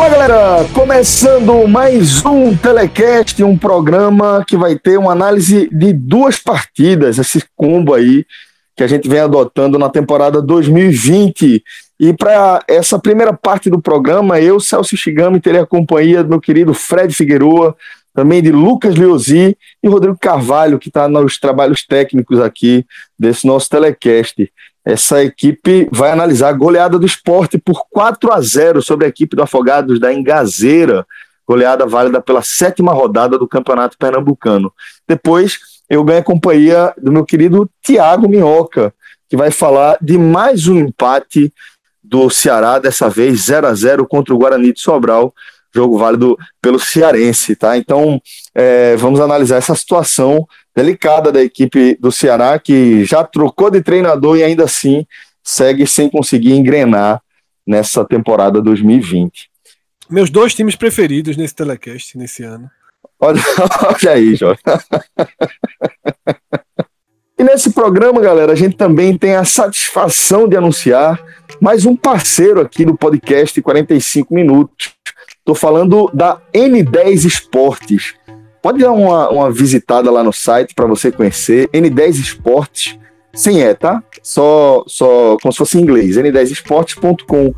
Olá, galera! Começando mais um telecast, um programa que vai ter uma análise de duas partidas, esse combo aí que a gente vem adotando na temporada 2020. E para essa primeira parte do programa, eu, Celso Shigami, terei a companhia do meu querido Fred Figueroa, também de Lucas Leozi e Rodrigo Carvalho, que está nos trabalhos técnicos aqui desse nosso telecast. Essa equipe vai analisar a goleada do esporte por 4 a 0 sobre a equipe do Afogados da Engazeira, goleada válida pela sétima rodada do Campeonato Pernambucano. Depois, eu ganho a companhia do meu querido Tiago Minhoca, que vai falar de mais um empate do Ceará, dessa vez 0 a 0 contra o Guarani de Sobral, jogo válido pelo Cearense, tá? Então, é, vamos analisar essa situação delicada da equipe do Ceará, que já trocou de treinador e ainda assim segue sem conseguir engrenar nessa temporada 2020. Meus dois times preferidos nesse telecast, nesse ano. Olha, olha aí, Jorge. E nesse programa, galera, a gente também tem a satisfação de anunciar mais um parceiro aqui do podcast 45 Minutos. Estou falando da N10 Esportes. Pode dar uma, uma visitada lá no site para você conhecer. N10 Esportes, sem E, tá? Só, só como se fosse em inglês. n10esportes.com.br,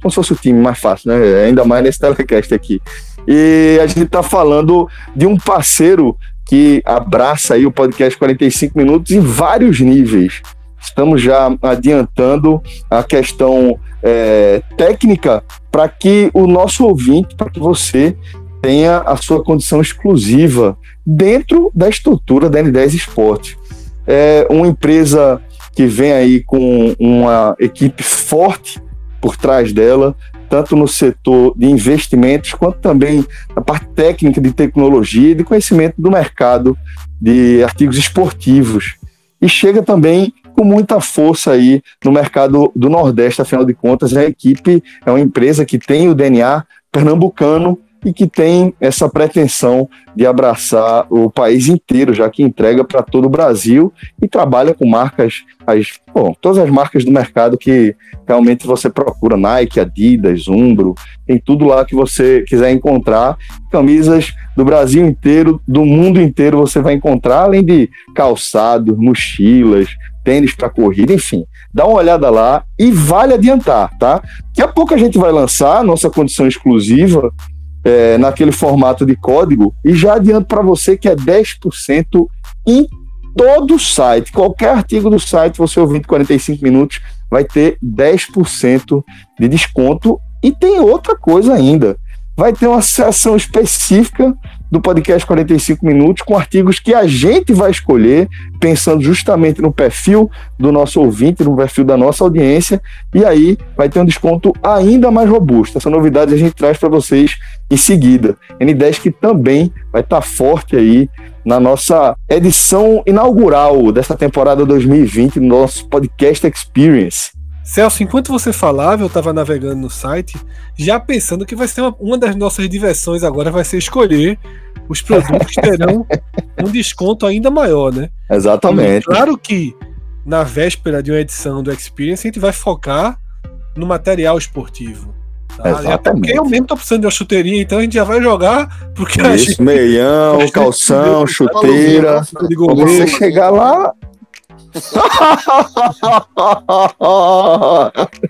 como se fosse o time mais fácil, né? Ainda mais nesse telecast aqui. E a gente está falando de um parceiro que abraça aí o podcast 45 minutos em vários níveis. Estamos já adiantando a questão é, técnica para que o nosso ouvinte, para que você tenha a sua condição exclusiva dentro da estrutura da N10 Esporte. É uma empresa que vem aí com uma equipe forte por trás dela, tanto no setor de investimentos, quanto também na parte técnica de tecnologia e de conhecimento do mercado de artigos esportivos. E chega também com muita força aí no mercado do Nordeste, afinal de contas, a equipe é uma empresa que tem o DNA pernambucano e que tem essa pretensão de abraçar o país inteiro, já que entrega para todo o Brasil e trabalha com marcas, as, bom, todas as marcas do mercado que realmente você procura, Nike, Adidas, Umbro, tem tudo lá que você quiser encontrar, camisas do Brasil inteiro, do mundo inteiro você vai encontrar, além de calçados, mochilas, tênis para corrida, enfim. Dá uma olhada lá e vale adiantar, tá? Daqui a pouco a gente vai lançar nossa condição exclusiva é, naquele formato de código e já adianto para você que é 10% em todo o site. Qualquer artigo do site, você ouvir 45 minutos, vai ter 10% de desconto. E tem outra coisa ainda. Vai ter uma seção específica do podcast 45 minutos com artigos que a gente vai escolher, pensando justamente no perfil do nosso ouvinte, no perfil da nossa audiência, e aí vai ter um desconto ainda mais robusto. Essa novidade a gente traz para vocês em seguida. N10 que também vai estar tá forte aí na nossa edição inaugural dessa temporada 2020 do nosso podcast Experience. Celso, enquanto você falava, eu estava navegando no site, já pensando que vai ser uma, uma das nossas diversões agora vai ser escolher os produtos que terão um desconto ainda maior, né? Exatamente. E claro que na véspera de uma edição do Experience a gente vai focar no material esportivo. Tá? Exatamente. Porque eu mesmo tô precisando de uma chuteirinha, então a gente já vai jogar porque Isso, a gente, meião, calção, chuteira. Quando você chegar lá,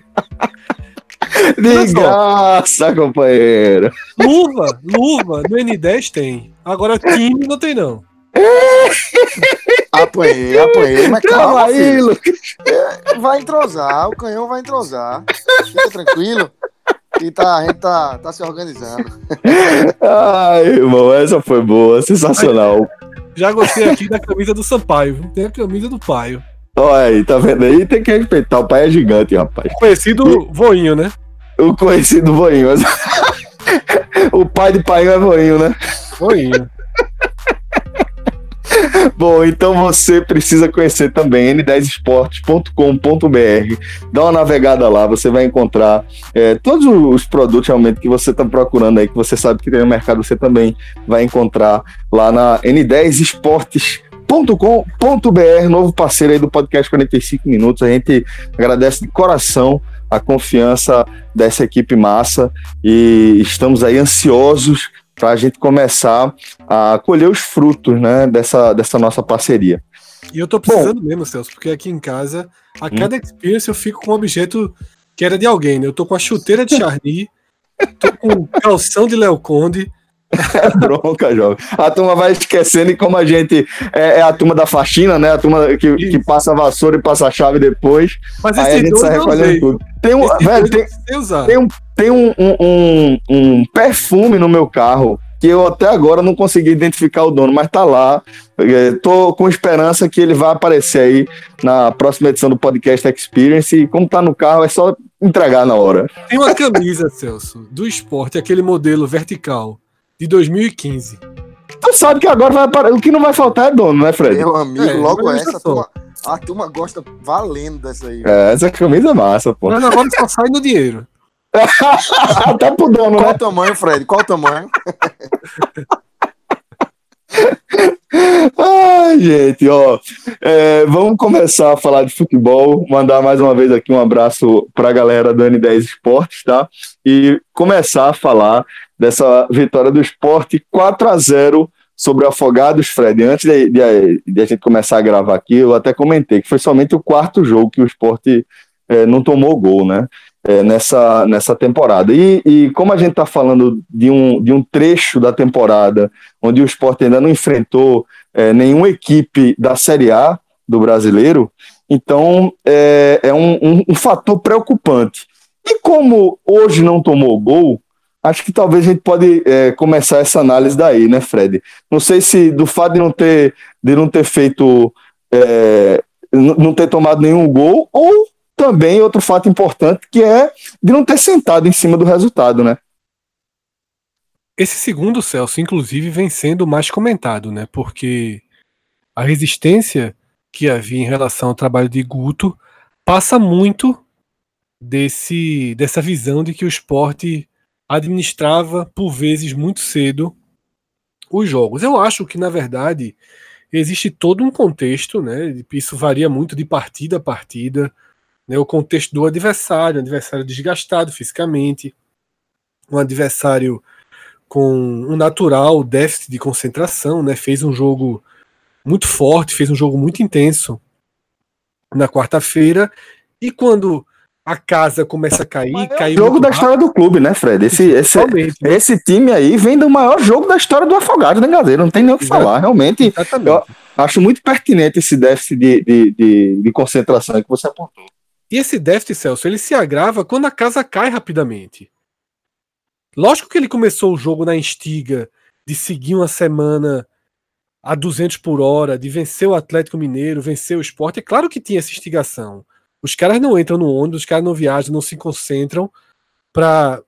De graça, companheiro. Luva, luva, no N10 tem. Agora time não tem, não. Apanhei, apanhei, mas calma, calma aí, Lucas. É, vai entrosar, o canhão vai entrosar. Fica tranquilo. E tá, a gente tá, tá se organizando. Ai, irmão, essa foi boa, sensacional. Já gostei aqui da camisa do Sampaio. Tem a camisa do Paio. Olha aí, tá vendo aí? Tem que respeitar. O pai é gigante, rapaz. O conhecido e... voinho, né? O conhecido voinho. o pai de pai é voinho, né? Voinho. Bom, então você precisa conhecer também n10esportes.com.br. Dá uma navegada lá, você vai encontrar é, todos os produtos realmente que você está procurando aí, que você sabe que tem no mercado, você também vai encontrar lá na N10 Esportes com.br novo parceiro aí do podcast 45 minutos. A gente agradece de coração a confiança dessa equipe massa e estamos aí ansiosos para a gente começar a colher os frutos né, dessa, dessa nossa parceria. E eu tô precisando Bom, mesmo, Celso, porque aqui em casa, a hum. cada experience eu fico com um objeto que era de alguém, né? Eu tô com a chuteira de Charny, tô com o calção de Léo Conde, é bronca, jovem. A turma vai esquecendo e como a gente é, é a turma da faxina, né? A turma que, que, passa a vassoura e passa a chave depois. Mas aí a gente sai recolhendo tudo. Tem um, velho, tem, tem, um, tem um, um, um, perfume no meu carro que eu até agora não consegui identificar o dono, mas tá lá. É, tô com esperança que ele vai aparecer aí na próxima edição do Podcast Experience. E como tá no carro, é só entregar na hora. Tem uma camisa, Celso, do esporte, aquele modelo vertical de 2015. Tu sabe que agora vai aparecer. O que não vai faltar é dono, né, Fred? Meu amigo, é, logo essa, a turma, a turma gosta valendo dessa aí. É, essa camisa é massa, pô. Mas agora só sai no dinheiro. Até pro dono, Qual né? o tamanho, Fred? Qual o tamanho? Ai, gente, ó, é, vamos começar a falar de futebol. Mandar mais uma vez aqui um abraço para a galera do N10 Esportes, tá? E começar a falar dessa vitória do esporte 4 a 0 sobre o Afogados, Fred. Antes de, de, de, a gente começar a gravar aqui, eu até comentei que foi somente o quarto jogo que o esporte é, não tomou gol, né? É, nessa, nessa temporada. E, e como a gente está falando de um, de um trecho da temporada onde o esporte ainda não enfrentou é, nenhuma equipe da Série A do brasileiro, então é, é um, um, um fator preocupante. E como hoje não tomou gol, acho que talvez a gente pode é, começar essa análise daí, né, Fred? Não sei se do fato de não ter, de não ter feito, é, não ter tomado nenhum gol, ou também outro fato importante que é de não ter sentado em cima do resultado, né? Esse segundo Celso, inclusive, vem sendo mais comentado, né? Porque a resistência que havia em relação ao trabalho de Guto passa muito desse dessa visão de que o esporte administrava por vezes muito cedo os jogos. Eu acho que na verdade existe todo um contexto, né? Isso varia muito de partida a partida, né? O contexto do adversário, adversário desgastado fisicamente, um adversário com um natural déficit de concentração, né? Fez um jogo muito forte, fez um jogo muito intenso na quarta-feira e quando a casa começa a cair. É o jogo da história do clube, né, Fred? Esse, esse, né? esse time aí vem do maior jogo da história do Afogado, né, Gazeira? Não tem nem o que falar. Realmente, acho muito pertinente esse déficit de, de, de, de concentração que você apontou. E esse déficit, Celso, ele se agrava quando a casa cai rapidamente. Lógico que ele começou o jogo na instiga de seguir uma semana a 200 por hora, de vencer o Atlético Mineiro, vencer o esporte. É claro que tinha essa instigação. Os caras não entram no ônibus, os caras não viajam, não se concentram para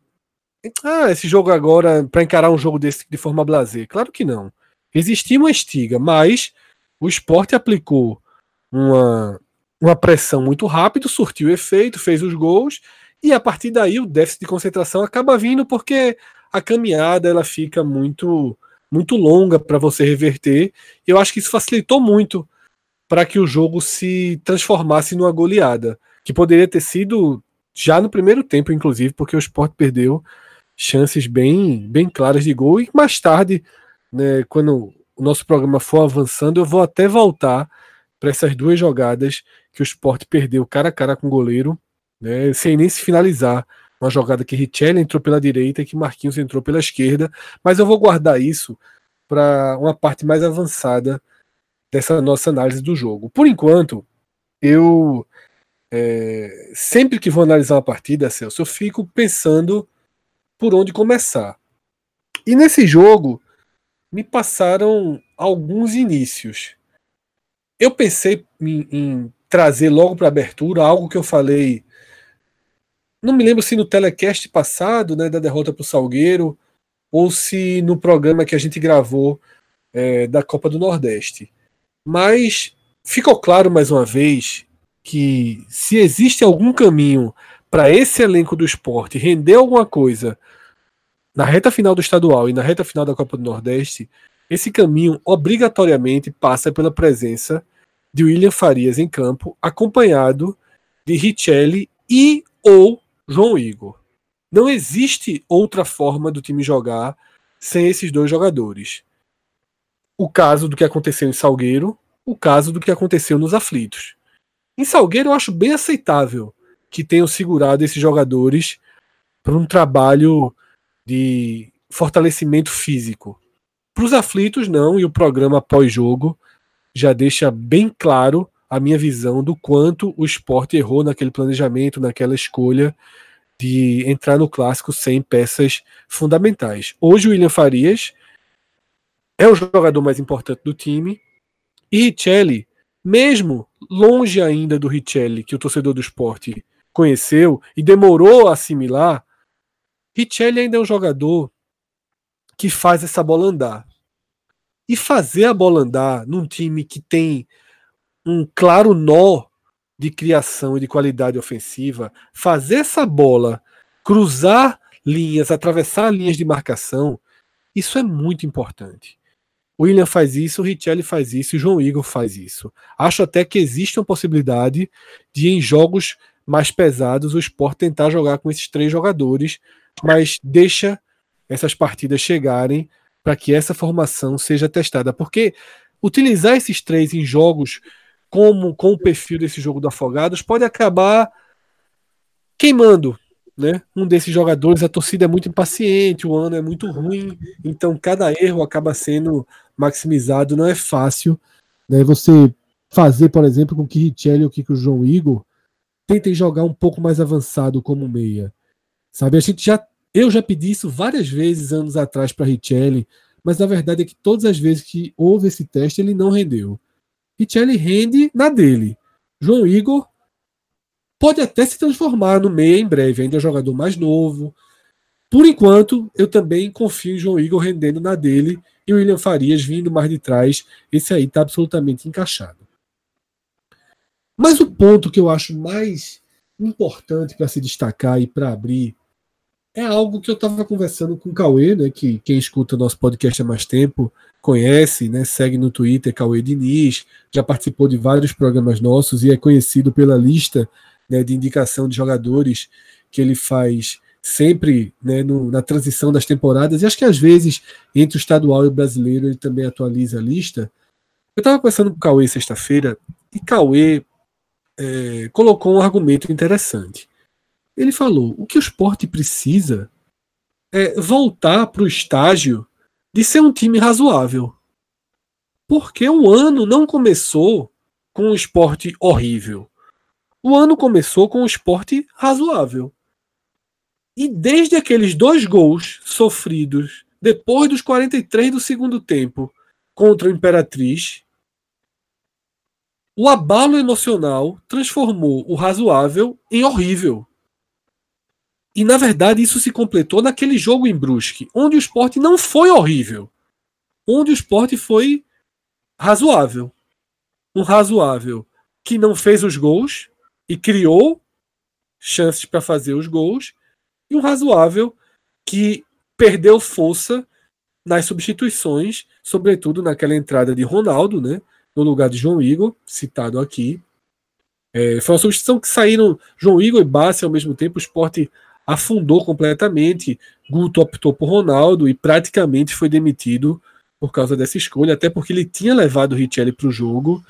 ah, esse jogo agora para encarar um jogo desse de forma blazer. Claro que não. Existia uma estiga, mas o esporte aplicou uma, uma pressão muito rápido, surtiu efeito, fez os gols e a partir daí o déficit de concentração acaba vindo porque a caminhada ela fica muito muito longa para você reverter. Eu acho que isso facilitou muito para que o jogo se transformasse numa goleada, que poderia ter sido já no primeiro tempo, inclusive, porque o Sport perdeu chances bem, bem claras de gol. E mais tarde, né, quando o nosso programa for avançando, eu vou até voltar para essas duas jogadas que o Sport perdeu cara a cara com o goleiro, né, sem nem se finalizar. Uma jogada que Richelli entrou pela direita e que Marquinhos entrou pela esquerda. Mas eu vou guardar isso para uma parte mais avançada dessa nossa análise do jogo. Por enquanto, eu é, sempre que vou analisar uma partida, Celso, eu fico pensando por onde começar. E nesse jogo me passaram alguns inícios. Eu pensei em, em trazer logo para abertura algo que eu falei. Não me lembro se no telecast passado, né, da derrota para o Salgueiro, ou se no programa que a gente gravou é, da Copa do Nordeste. Mas ficou claro mais uma vez que se existe algum caminho para esse elenco do esporte render alguma coisa na reta final do estadual e na reta final da Copa do Nordeste, esse caminho obrigatoriamente passa pela presença de William Farias em campo, acompanhado de Richelli e ou João Igor. Não existe outra forma do time jogar sem esses dois jogadores. O caso do que aconteceu em Salgueiro, o caso do que aconteceu nos aflitos. Em Salgueiro eu acho bem aceitável que tenham segurado esses jogadores para um trabalho de fortalecimento físico. Para os aflitos, não, e o programa pós-jogo já deixa bem claro a minha visão do quanto o esporte errou naquele planejamento, naquela escolha de entrar no clássico sem peças fundamentais. Hoje o William Farias é o jogador mais importante do time e Richelli, mesmo longe ainda do Richelli que o torcedor do esporte conheceu e demorou a assimilar, Richelli ainda é um jogador que faz essa bola andar. E fazer a bola andar num time que tem um claro nó de criação e de qualidade ofensiva, fazer essa bola cruzar linhas, atravessar linhas de marcação, isso é muito importante. William faz isso, Richelli faz isso, João Igor faz isso. Acho até que existe uma possibilidade de, em jogos mais pesados, o Sport tentar jogar com esses três jogadores, mas deixa essas partidas chegarem para que essa formação seja testada. Porque utilizar esses três em jogos como com o perfil desse jogo do Afogados pode acabar queimando né? Um desses jogadores, a torcida é muito impaciente, o ano é muito ruim, então cada erro acaba sendo maximizado, não é fácil, né? Você fazer, por exemplo, com que Richelli ou que o João Igor tentem jogar um pouco mais avançado como meia. Sabe, a gente já eu já pedi isso várias vezes anos atrás para Richelli, mas na verdade é que todas as vezes que houve esse teste ele não rendeu. Richelli rende na dele. João Igor pode até se transformar no meia em breve, ainda é jogador mais novo. Por enquanto, eu também confio em João Igor rendendo na dele e o William Farias vindo mais de trás. Esse aí está absolutamente encaixado. Mas o ponto que eu acho mais importante para se destacar e para abrir é algo que eu estava conversando com o Cauê, né, que quem escuta nosso podcast há mais tempo conhece, né, segue no Twitter Cauê Diniz, já participou de vários programas nossos e é conhecido pela lista né, de indicação de jogadores que ele faz sempre né, no, na transição das temporadas, e acho que às vezes entre o estadual e o brasileiro ele também atualiza a lista. Eu estava conversando com o Cauê sexta-feira, e Cauê é, colocou um argumento interessante. Ele falou: o que o esporte precisa é voltar para o estágio de ser um time razoável. Porque o ano não começou com um esporte horrível. O ano começou com um esporte razoável. E desde aqueles dois gols sofridos depois dos 43 do segundo tempo contra o Imperatriz, o abalo emocional transformou o razoável em horrível. E na verdade isso se completou naquele jogo em Brusque, onde o esporte não foi horrível. Onde o esporte foi razoável. Um razoável que não fez os gols e criou chances para fazer os gols. E um razoável que perdeu força nas substituições, sobretudo naquela entrada de Ronaldo, né, no lugar de João Igor, citado aqui. É, foi uma substituição que saíram João Igor e Bassi ao mesmo tempo. O esporte afundou completamente. Guto optou por Ronaldo e praticamente foi demitido por causa dessa escolha, até porque ele tinha levado o Richelli para o jogo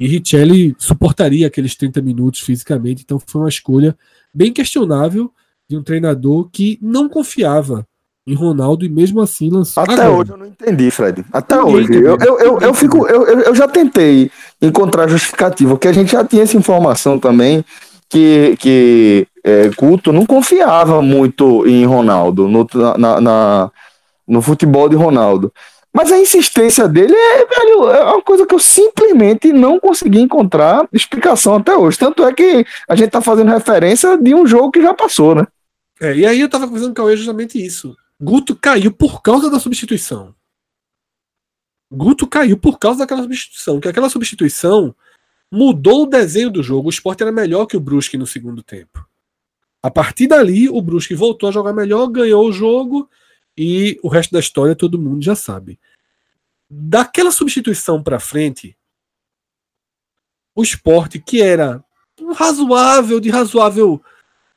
e Richelli suportaria aqueles 30 minutos fisicamente. Então foi uma escolha bem questionável de um treinador que não confiava em Ronaldo e mesmo assim lançou. Até Agora, hoje eu não entendi, Fred. Até hoje. Eu, eu, eu, eu, fico, eu, eu já tentei encontrar justificativa, porque a gente já tinha essa informação também que, que é, Guto não confiava muito em Ronaldo, no, na, na, no futebol de Ronaldo. Mas a insistência dele é, velho, é uma coisa que eu simplesmente não consegui encontrar explicação até hoje. Tanto é que a gente tá fazendo referência de um jogo que já passou, né? É, e aí eu tava conversando com o Cauê justamente isso. Guto caiu por causa da substituição. Guto caiu por causa daquela substituição. Que aquela substituição mudou o desenho do jogo. O esporte era melhor que o Brusque no segundo tempo. A partir dali, o Brusque voltou a jogar melhor, ganhou o jogo e o resto da história todo mundo já sabe. Daquela substituição para frente, o esporte, que era um razoável, de razoável,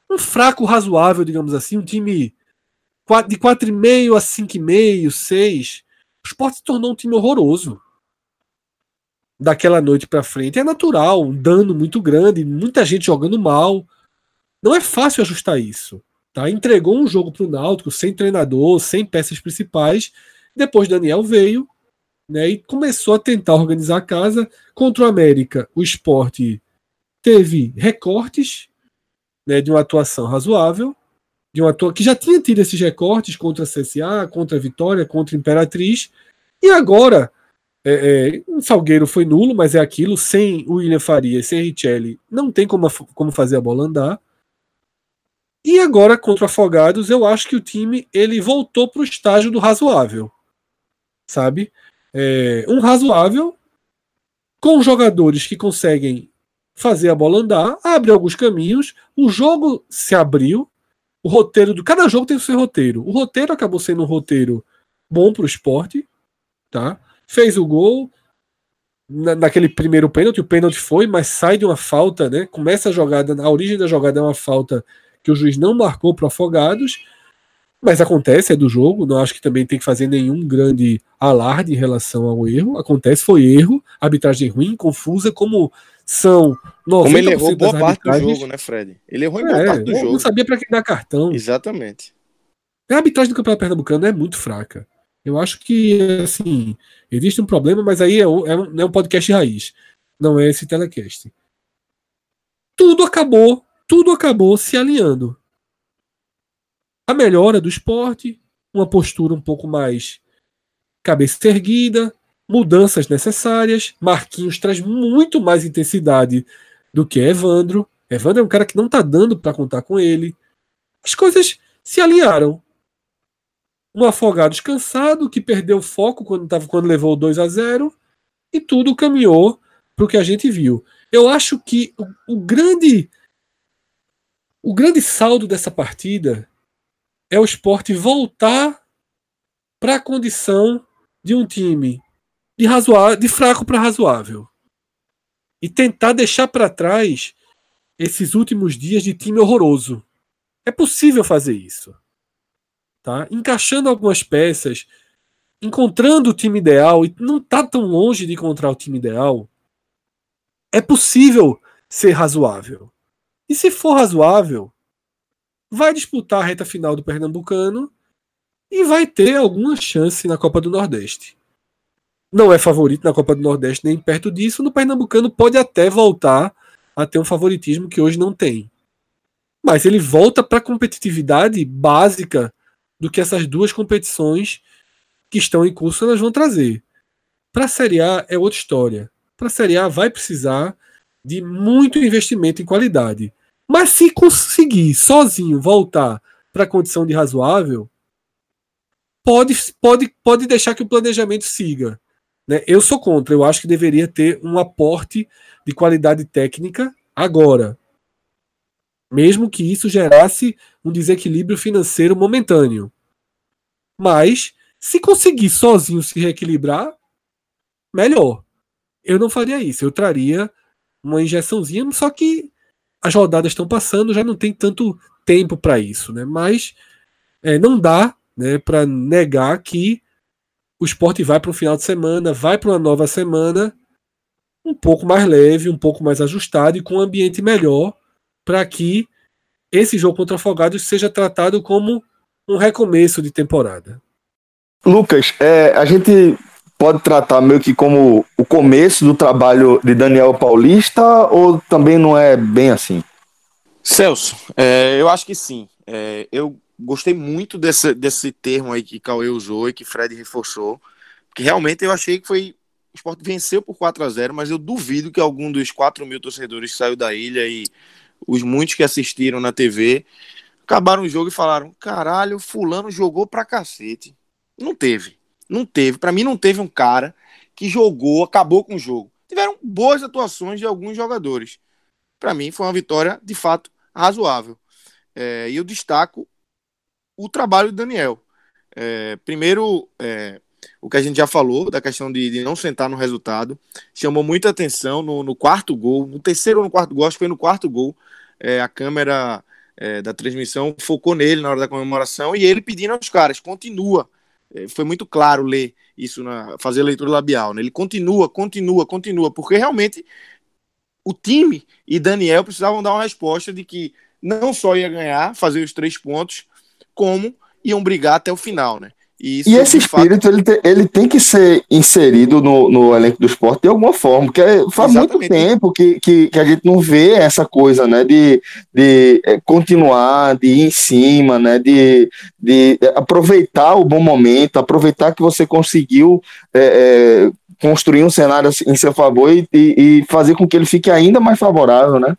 um fraco razoável, digamos assim, um time de 4,5 a 5,5, 6, o esporte se tornou um time horroroso. Daquela noite para frente. É natural, um dano muito grande, muita gente jogando mal. Não é fácil ajustar isso. Tá? Entregou um jogo para o Náutico sem treinador, sem peças principais. Depois Daniel veio né, e começou a tentar organizar a casa. Contra o América, o esporte teve recortes né, de uma atuação razoável, de uma atua que já tinha tido esses recortes contra a CSA, contra a Vitória, contra a Imperatriz, e agora é, é, o Salgueiro foi nulo, mas é aquilo, sem o William Faria, sem Richelli, não tem como, como fazer a bola andar. E agora contra o Afogados, eu acho que o time ele voltou para o estágio do razoável, sabe? É, um razoável com jogadores que conseguem fazer a bola andar, abre alguns caminhos, o jogo se abriu, o roteiro do cada jogo tem o seu roteiro. O roteiro acabou sendo um roteiro bom para o esporte, tá? Fez o gol na, naquele primeiro pênalti, o pênalti foi, mas sai de uma falta, né? Começa a jogada, a origem da jogada é uma falta que o juiz não marcou para Afogados, mas acontece, é do jogo, não acho que também tem que fazer nenhum grande alarde em relação ao erro. Acontece, foi erro, arbitragem ruim, confusa, como são 90% Como ele errou boa parte do jogo, né, Fred? Ele errou em boa é, parte do jogo. Não sabia para quem dar cartão. Exatamente. A arbitragem do Campeonato Pernambucano é muito fraca. Eu acho que, assim, existe um problema, mas aí é um, é um, é um podcast raiz. Não é esse telecast. Tudo acabou, tudo acabou se alinhando. A melhora do esporte, uma postura um pouco mais cabeça erguida, mudanças necessárias. Marquinhos traz muito mais intensidade do que Evandro. Evandro é um cara que não tá dando para contar com ele. As coisas se alinharam. Um afogado descansado que perdeu o foco quando, tava, quando levou 2 a 0 e tudo caminhou para o que a gente viu. Eu acho que o, o grande o grande saldo dessa partida é o esporte voltar para a condição de um time de, razoável, de fraco para razoável. E tentar deixar para trás esses últimos dias de time horroroso. É possível fazer isso. Tá? Encaixando algumas peças, encontrando o time ideal, e não está tão longe de encontrar o time ideal, é possível ser razoável. E se for razoável, vai disputar a reta final do Pernambucano e vai ter alguma chance na Copa do Nordeste não é favorito na Copa do Nordeste nem perto disso, no Pernambucano pode até voltar a ter um favoritismo que hoje não tem. Mas ele volta para a competitividade básica do que essas duas competições que estão em curso elas vão trazer. Para a Série A é outra história. Para a Série A vai precisar de muito investimento em qualidade. Mas se conseguir sozinho voltar para a condição de razoável, pode, pode, pode deixar que o planejamento siga. Né? Eu sou contra, eu acho que deveria ter um aporte de qualidade técnica agora. Mesmo que isso gerasse um desequilíbrio financeiro momentâneo. Mas, se conseguir sozinho se reequilibrar, melhor. Eu não faria isso, eu traria uma injeçãozinha, só que as rodadas estão passando, já não tem tanto tempo para isso, né? Mas é, não dá né, para negar que o esporte vai para um final de semana, vai para uma nova semana um pouco mais leve, um pouco mais ajustado e com um ambiente melhor para que esse jogo contra Afogados seja tratado como um recomeço de temporada. Lucas, é, a gente pode tratar meio que como o começo do trabalho de Daniel Paulista ou também não é bem assim? Celso, é, eu acho que sim. É, eu gostei muito desse, desse termo aí que Cauê usou e que Fred reforçou, porque realmente eu achei que foi. O Sport venceu por 4 a 0 mas eu duvido que algum dos 4 mil torcedores que saiu da ilha e os muitos que assistiram na TV acabaram o jogo e falaram: caralho, Fulano jogou pra cacete. Não teve. Não teve. Para mim, não teve um cara que jogou, acabou com o jogo. Tiveram boas atuações de alguns jogadores. Para mim, foi uma vitória de fato razoável. É, e eu destaco o trabalho do Daniel. É, primeiro, é, o que a gente já falou, da questão de, de, não sentar no resultado, chamou muita atenção no, no, quarto gol, no terceiro ou no quarto gol, acho que foi no quarto gol, é, a câmera é, da transmissão focou nele na hora da comemoração e ele pedindo aos caras, continua. É, foi muito claro ler isso, na, fazer a leitura labial. Né? Ele continua, continua, continua, porque realmente o time e Daniel precisavam dar uma resposta de que não só ia ganhar, fazer os três pontos, como iam brigar até o final, né? E, e esse espírito fato... ele, te, ele tem que ser inserido no, no elenco do esporte de alguma forma, porque faz Exatamente. muito tempo que, que, que, a gente não vê essa coisa, né? De, de é, continuar, de ir em cima, né? De, de aproveitar o bom momento, aproveitar que você conseguiu é, é, construir um cenário em seu favor e, e, fazer com que ele fique ainda mais favorável, né?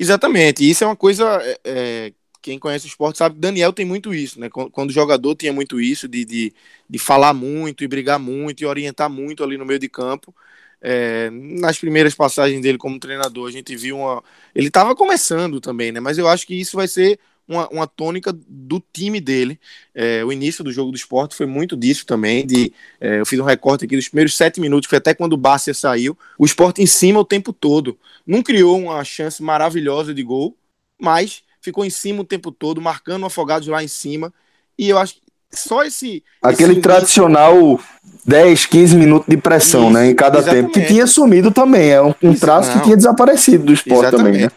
Exatamente, isso é uma coisa é, é quem conhece o esporte sabe que Daniel tem muito isso, né? Quando o jogador tinha muito isso, de, de, de falar muito e brigar muito e orientar muito ali no meio de campo. É, nas primeiras passagens dele como treinador, a gente viu uma. Ele estava começando também, né? Mas eu acho que isso vai ser uma, uma tônica do time dele. É, o início do jogo do esporte foi muito disso também. De, é, eu fiz um recorte aqui dos primeiros sete minutos, foi até quando o Bárcia saiu. O esporte em cima o tempo todo. Não criou uma chance maravilhosa de gol, mas ficou em cima o tempo todo, marcando afogados lá em cima. E eu acho que só esse. Aquele esse tradicional 10, 15 minutos de pressão, Isso, né? Em cada exatamente. tempo, que tinha sumido também. É um, um traço que tinha desaparecido do esporte exatamente. também, né?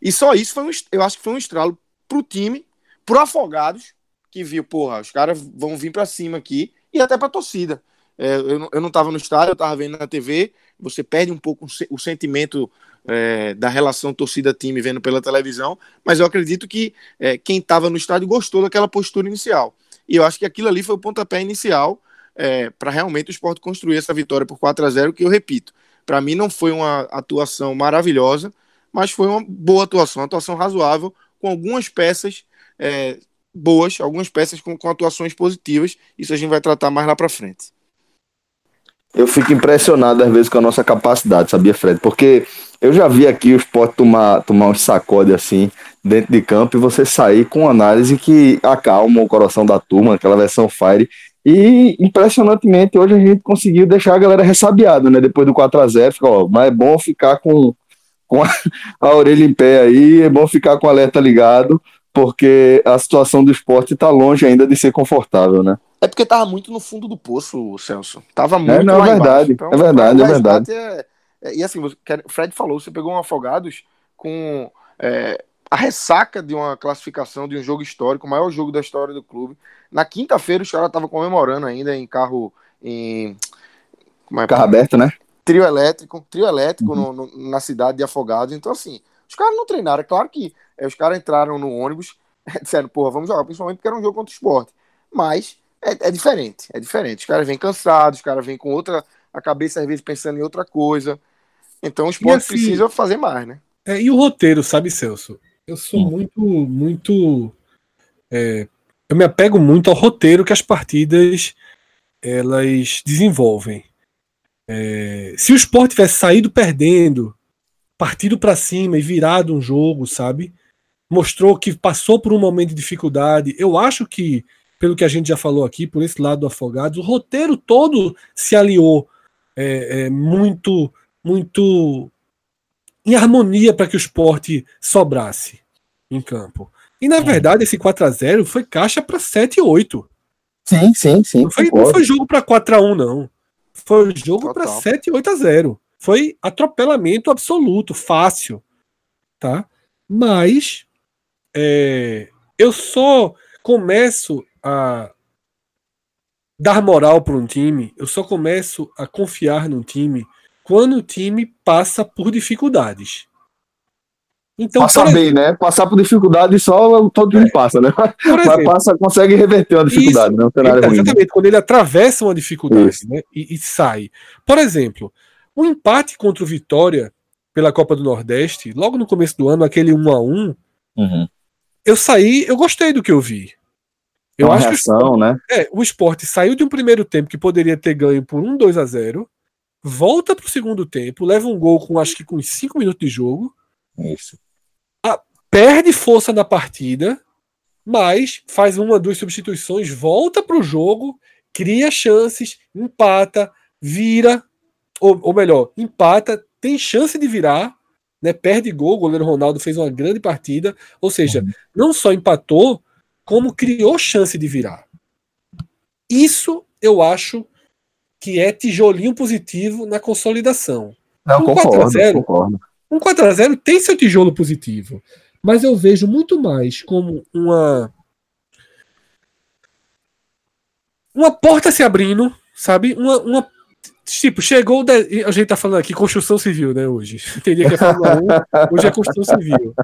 E só isso foi um, eu acho que foi um estralo pro time, pro Afogados, que viu, porra, os caras vão vir para cima aqui, e até pra torcida. É, eu, não tava no estádio, eu tava vendo na TV, você perde um pouco o sentimento é, da relação torcida-time vendo pela televisão, mas eu acredito que é, quem estava no estádio gostou daquela postura inicial. E eu acho que aquilo ali foi o pontapé inicial é, para realmente o esporte construir essa vitória por 4 a 0 que eu repito, para mim não foi uma atuação maravilhosa, mas foi uma boa atuação, uma atuação razoável, com algumas peças é, boas, algumas peças com, com atuações positivas, isso a gente vai tratar mais lá para frente. Eu fico impressionado às vezes com a nossa capacidade, sabia, Fred? Porque eu já vi aqui o Sport tomar, tomar sacode assim dentro de campo e você sair com análise que acalma o coração da turma, aquela versão Fire. E impressionantemente hoje a gente conseguiu deixar a galera ressabiada, né? Depois do 4 a 0 fica, ó, mas é bom ficar com, com a, a orelha em pé aí, é bom ficar com o alerta ligado, porque a situação do esporte está longe ainda de ser confortável, né? É porque tava muito no fundo do poço, Celso. Tava é, muito é, não, é verdade, então, é verdade, é verdade. É, é, e assim, o Fred falou, você pegou um Afogados com é, a ressaca de uma classificação de um jogo histórico, o maior jogo da história do clube. Na quinta-feira os caras estavam comemorando ainda em carro em é, carro aberto, né? Trio elétrico, trio elétrico uhum. no, no, na cidade de Afogados. Então assim, os caras não treinaram. É claro que é, os caras entraram no ônibus, disseram, porra, vamos jogar, principalmente porque era um jogo contra o esporte. Mas é, é diferente, é diferente. Os caras vêm cansados, os caras vêm com outra. A cabeça às vezes pensando em outra coisa. Então o esporte assim, precisa fazer mais, né? É, e o roteiro, sabe, Celso? Eu sou hum. muito, muito. É, eu me apego muito ao roteiro que as partidas elas desenvolvem. É, se o esporte tivesse saído perdendo, partido para cima e virado um jogo, sabe? Mostrou que passou por um momento de dificuldade. Eu acho que pelo que a gente já falou aqui, por esse lado do Afogados, o roteiro todo se aliou é, é, muito, muito em harmonia para que o esporte sobrasse em campo. E na verdade, esse 4 a 0 foi caixa para 7 e 8. Sim, sim, sim. Não foi, não foi jogo para 4 a 1 não. Foi jogo para 7 e 8 a 0. Foi atropelamento absoluto, fácil, tá? Mas é, eu só começo a dar moral para um time, eu só começo a confiar no time quando o time passa por dificuldades. Então, Passar bem, exemplo, né? Passar por dificuldade só todo time é. passa, né? Exemplo, Mas passa, consegue reverter uma dificuldade, isso, né? Um cenário ruim. Exatamente, quando ele atravessa uma dificuldade né? e, e, sai. Por exemplo, o um empate contra o Vitória pela Copa do Nordeste, logo no começo do ano, aquele 1 a 1 uhum. eu saí, eu gostei do que eu vi. Eu uma acho reação, que o né? É, o esporte saiu de um primeiro tempo que poderia ter ganho por 1 2 a 0 volta para o segundo tempo, leva um gol com acho que com 5 minutos de jogo. Isso perde força na partida, mas faz uma, duas substituições, volta para o jogo, cria chances, empata, vira, ou, ou melhor, empata, tem chance de virar, né, perde gol, o goleiro Ronaldo fez uma grande partida, ou seja, uhum. não só empatou, como criou chance de virar. Isso eu acho que é tijolinho positivo na consolidação. Não, um concordo, 4 0, concordo. Um 4x0 tem seu tijolo positivo mas eu vejo muito mais como uma uma porta se abrindo, sabe? Uma, uma tipo, chegou de... a gente tá falando aqui construção civil, né, hoje. Entendi que é Fórmula 1, hoje é construção civil.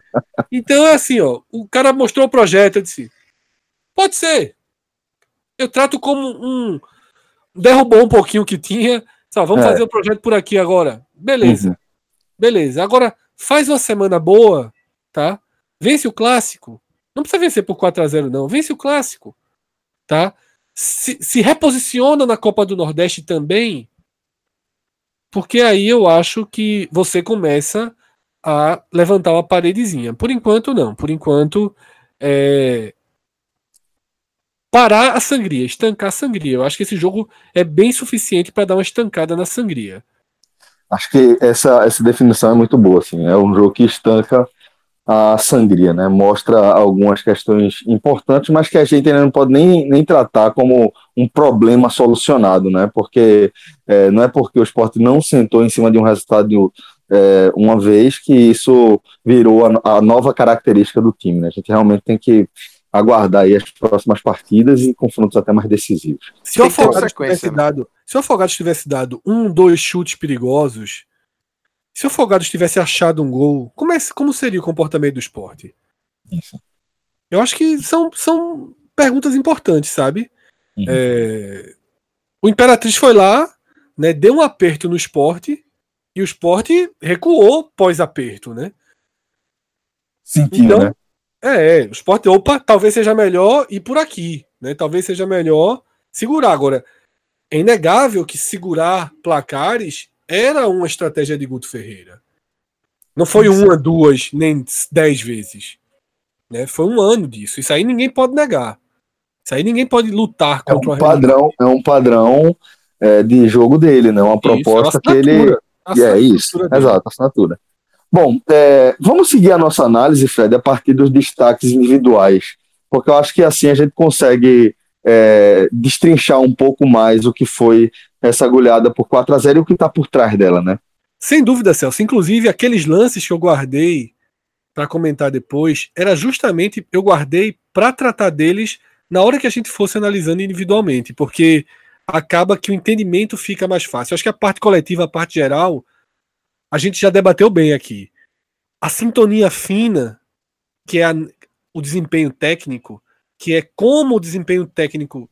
Então é assim, ó, o cara mostrou o projeto, eu disse: "Pode ser. Eu trato como um derrubou um pouquinho o que tinha, sabe, vamos é. fazer o projeto por aqui agora. Beleza. Uhum. Beleza. Agora faz uma semana boa, tá? Vence o clássico. Não precisa vencer por 4 a 0 não. Vence o clássico. Tá? Se, se reposiciona na Copa do Nordeste também. Porque aí eu acho que você começa a levantar uma paredezinha. Por enquanto, não. Por enquanto, é... parar a sangria, estancar a sangria. Eu acho que esse jogo é bem suficiente para dar uma estancada na sangria. Acho que essa, essa definição é muito boa. Assim. É um jogo que estanca a sangria, né? Mostra algumas questões importantes, mas que a gente ainda não pode nem, nem tratar como um problema solucionado, né? Porque é, não é porque o esporte não sentou em cima de um resultado é, uma vez que isso virou a, a, nova característica do time, né? A gente realmente tem que aguardar aí as próximas partidas e confrontos até mais decisivos. Se o Afogados tivesse, né? dado, se o Afogados tivesse dado um, dois chutes perigosos, se o Afogados tivesse achado um gol, como, é, como seria o comportamento do esporte? Isso. Eu acho que são, são perguntas importantes, sabe? Uhum. É, o Imperatriz foi lá, né, deu um aperto no esporte e o esporte recuou pós-aperto, né? Sentiu, então, né? É, o esporte, opa, talvez seja melhor ir por aqui, né? Talvez seja melhor segurar. Agora, é inegável que segurar placares era uma estratégia de Guto Ferreira. Não foi uma, duas, nem dez vezes. Né? Foi um ano disso. Isso aí ninguém pode negar. Isso aí ninguém pode lutar contra é um o padrão É um padrão é, de jogo dele, né? Uma isso, proposta que ele. E é isso, dele. exato, assinatura. Bom, é, vamos seguir a nossa análise, Fred, a partir dos destaques individuais, porque eu acho que assim a gente consegue é, destrinchar um pouco mais o que foi essa agulhada por 4 a 0 e o que está por trás dela, né? Sem dúvida, Celso. Inclusive, aqueles lances que eu guardei para comentar depois, era justamente eu guardei para tratar deles na hora que a gente fosse analisando individualmente, porque acaba que o entendimento fica mais fácil. Acho que a parte coletiva, a parte geral, a gente já debateu bem aqui. A sintonia fina, que é a, o desempenho técnico, que é como o desempenho técnico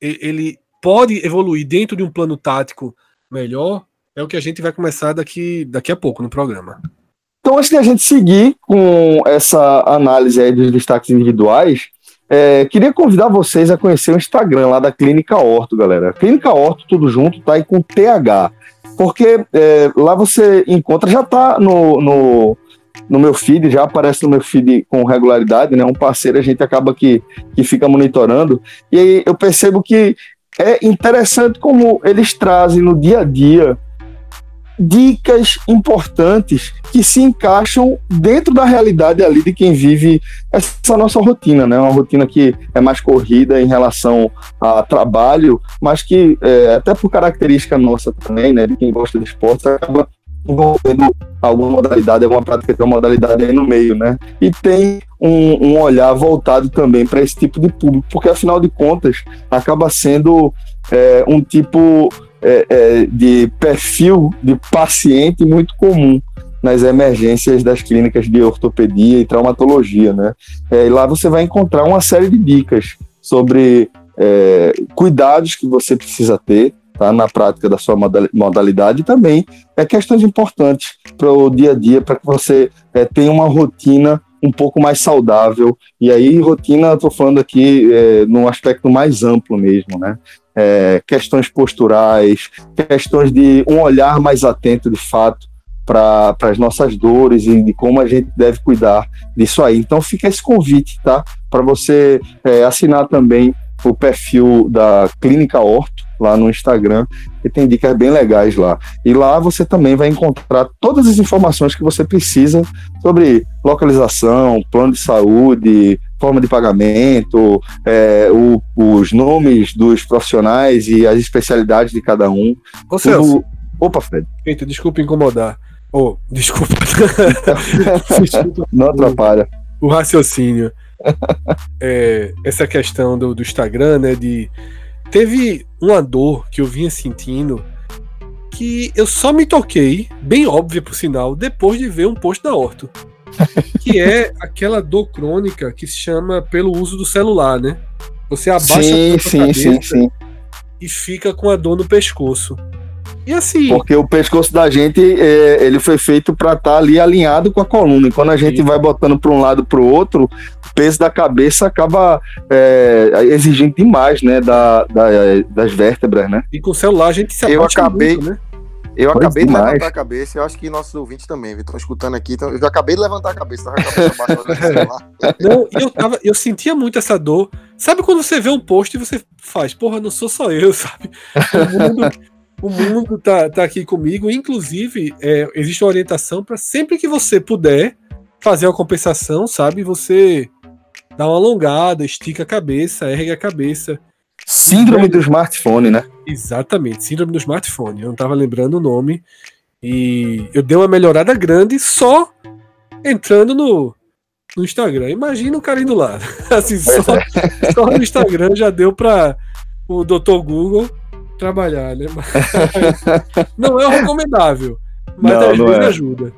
ele pode evoluir dentro de um plano tático melhor, é o que a gente vai começar daqui, daqui a pouco no programa. Então, antes de a gente seguir com essa análise dos destaques individuais, é, queria convidar vocês a conhecer o Instagram lá da Clínica Orto, galera. Clínica Orto, tudo junto, tá aí com TH. Porque é, lá você encontra, já tá no, no, no meu feed, já aparece no meu feed com regularidade, né? Um parceiro a gente acaba que, que fica monitorando. E aí eu percebo que é interessante como eles trazem no dia a dia dicas importantes que se encaixam dentro da realidade ali de quem vive essa nossa rotina, né? Uma rotina que é mais corrida em relação a trabalho, mas que é, até por característica nossa também, né? De quem gosta de esporte, acaba envolvendo alguma modalidade, alguma prática de uma modalidade aí no meio, né? E tem um, um olhar voltado também para esse tipo de público, porque afinal de contas acaba sendo é, um tipo é, é, de perfil de paciente muito comum nas emergências das clínicas de ortopedia e traumatologia, né? É, e lá você vai encontrar uma série de dicas sobre é, cuidados que você precisa ter tá, na prática da sua modalidade e também é questões importantes para o dia a dia, para que você é, tenha uma rotina um pouco mais saudável. E aí, rotina, estou falando aqui é, num aspecto mais amplo mesmo, né? É, questões posturais, questões de um olhar mais atento de fato para as nossas dores e de como a gente deve cuidar disso aí. Então fica esse convite, tá? Para você é, assinar também o perfil da Clínica Orto lá no Instagram, que tem dicas bem legais lá. E lá você também vai encontrar todas as informações que você precisa sobre localização, plano de saúde, forma de pagamento, é, o, os nomes dos profissionais e as especialidades de cada um. Ô, Celso. Opa, Fred. Eita, desculpa incomodar. Oh, desculpa. desculpa. Não atrapalha. O, o raciocínio. é, essa questão do, do Instagram, né? De teve uma dor que eu vinha sentindo que eu só me toquei, bem óbvia por sinal, depois de ver um post da Orto. Que é aquela dor crônica que se chama pelo uso do celular, né? Você abaixa sim, a sim, sim, sim. e fica com a dor no pescoço. E assim. Porque o pescoço da gente é, ele foi feito para estar tá ali alinhado com a coluna. E quando a gente Sim. vai botando para um lado para o outro, o peso da cabeça acaba é, exigindo demais, né? Da, da, das vértebras, né? E com o celular a gente se Eu acabei. Muito, né? Eu pois acabei demais. de levantar a cabeça, eu acho que nossos ouvintes também, estão escutando aqui. Então, eu acabei de levantar a cabeça, tava a cabeça Não, eu, tava, eu sentia muito essa dor. Sabe quando você vê um post e você faz, porra, não sou só eu, sabe? O mundo, o mundo tá, tá aqui comigo. Inclusive, é, existe uma orientação para sempre que você puder fazer uma compensação, sabe? Você dá uma alongada, estica a cabeça, ergue a cabeça. Síndrome do smartphone, né? Exatamente, síndrome do smartphone. Eu não tava lembrando o nome. E eu dei uma melhorada grande só entrando no, no Instagram. Imagina o cara indo lá. Assim, só, é. só no Instagram já deu para o Dr. Google trabalhar, né? não é recomendável, mas não, às vezes é. ajuda.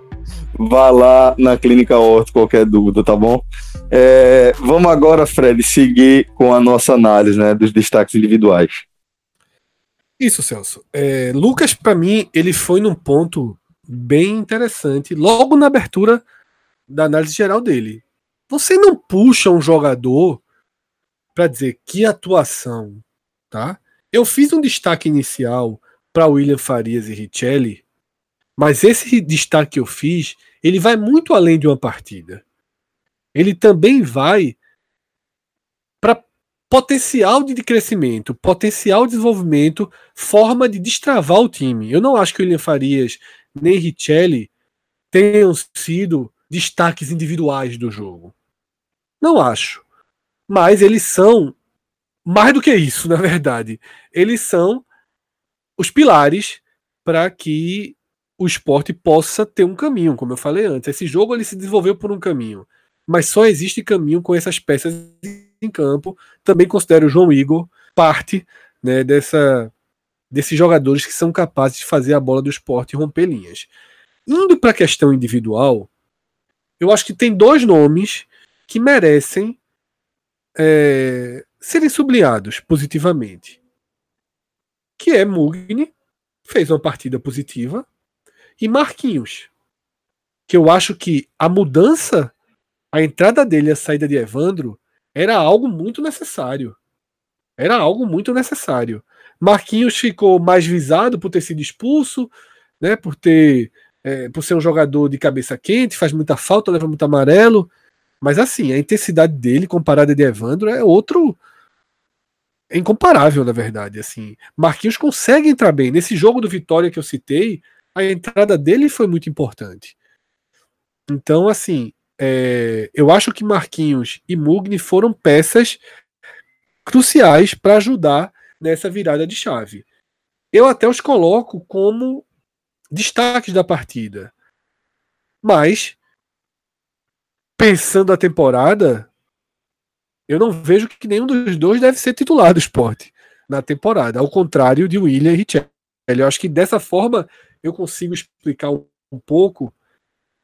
Vá lá na Clínica Horto, qualquer dúvida, tá bom? É, vamos agora, Fred, seguir com a nossa análise né, dos destaques individuais. Isso, Celso. É, Lucas, para mim, ele foi num ponto bem interessante, logo na abertura da análise geral dele. Você não puxa um jogador para dizer que atuação, tá? Eu fiz um destaque inicial para William Farias e Richelli, mas esse destaque que eu fiz, ele vai muito além de uma partida. Ele também vai para potencial de crescimento, potencial de desenvolvimento, forma de destravar o time. Eu não acho que o William Farias nem Richelli tenham sido destaques individuais do jogo. Não acho. Mas eles são mais do que isso, na verdade. Eles são os pilares para que o esporte possa ter um caminho, como eu falei antes. Esse jogo ele se desenvolveu por um caminho, mas só existe caminho com essas peças em campo. Também considero o João Igor parte né, dessa, desses jogadores que são capazes de fazer a bola do esporte romper linhas. Indo para a questão individual, eu acho que tem dois nomes que merecem é, serem sublinhados positivamente. Que é Mugni, fez uma partida positiva, e Marquinhos, que eu acho que a mudança, a entrada dele e a saída de Evandro era algo muito necessário. Era algo muito necessário. Marquinhos ficou mais visado por ter sido expulso, né, por ter é, por ser um jogador de cabeça quente, faz muita falta, leva muito amarelo. Mas assim, a intensidade dele comparada de Evandro é outro. É incomparável, na verdade. Assim, Marquinhos consegue entrar bem. Nesse jogo do Vitória que eu citei, a entrada dele foi muito importante. Então, assim, é, eu acho que Marquinhos e Mugni foram peças cruciais para ajudar nessa virada de chave. Eu até os coloco como destaques da partida. Mas, pensando a temporada, eu não vejo que nenhum dos dois deve ser titular do esporte na temporada, ao contrário de William e Richelli. Eu acho que dessa forma eu consigo explicar um, pouco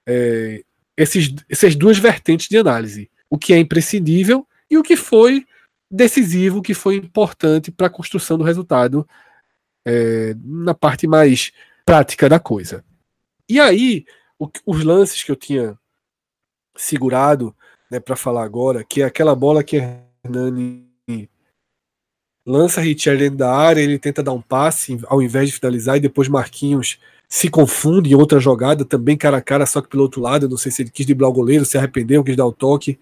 é, esses, essas duas vertentes de análise. O que é imprescindível e o que foi decisivo, que foi importante para a construção do resultado é, na parte mais prática da coisa. E aí, o, os lances que eu tinha segurado né, para falar agora, que é aquela bola que Hernani lança dentro da área, ele tenta dar um passe ao invés de finalizar, e depois Marquinhos se confunde em outra jogada, também cara a cara, só que pelo outro lado. Eu não sei se ele quis driblar o goleiro, se arrependeu, quis dar o toque.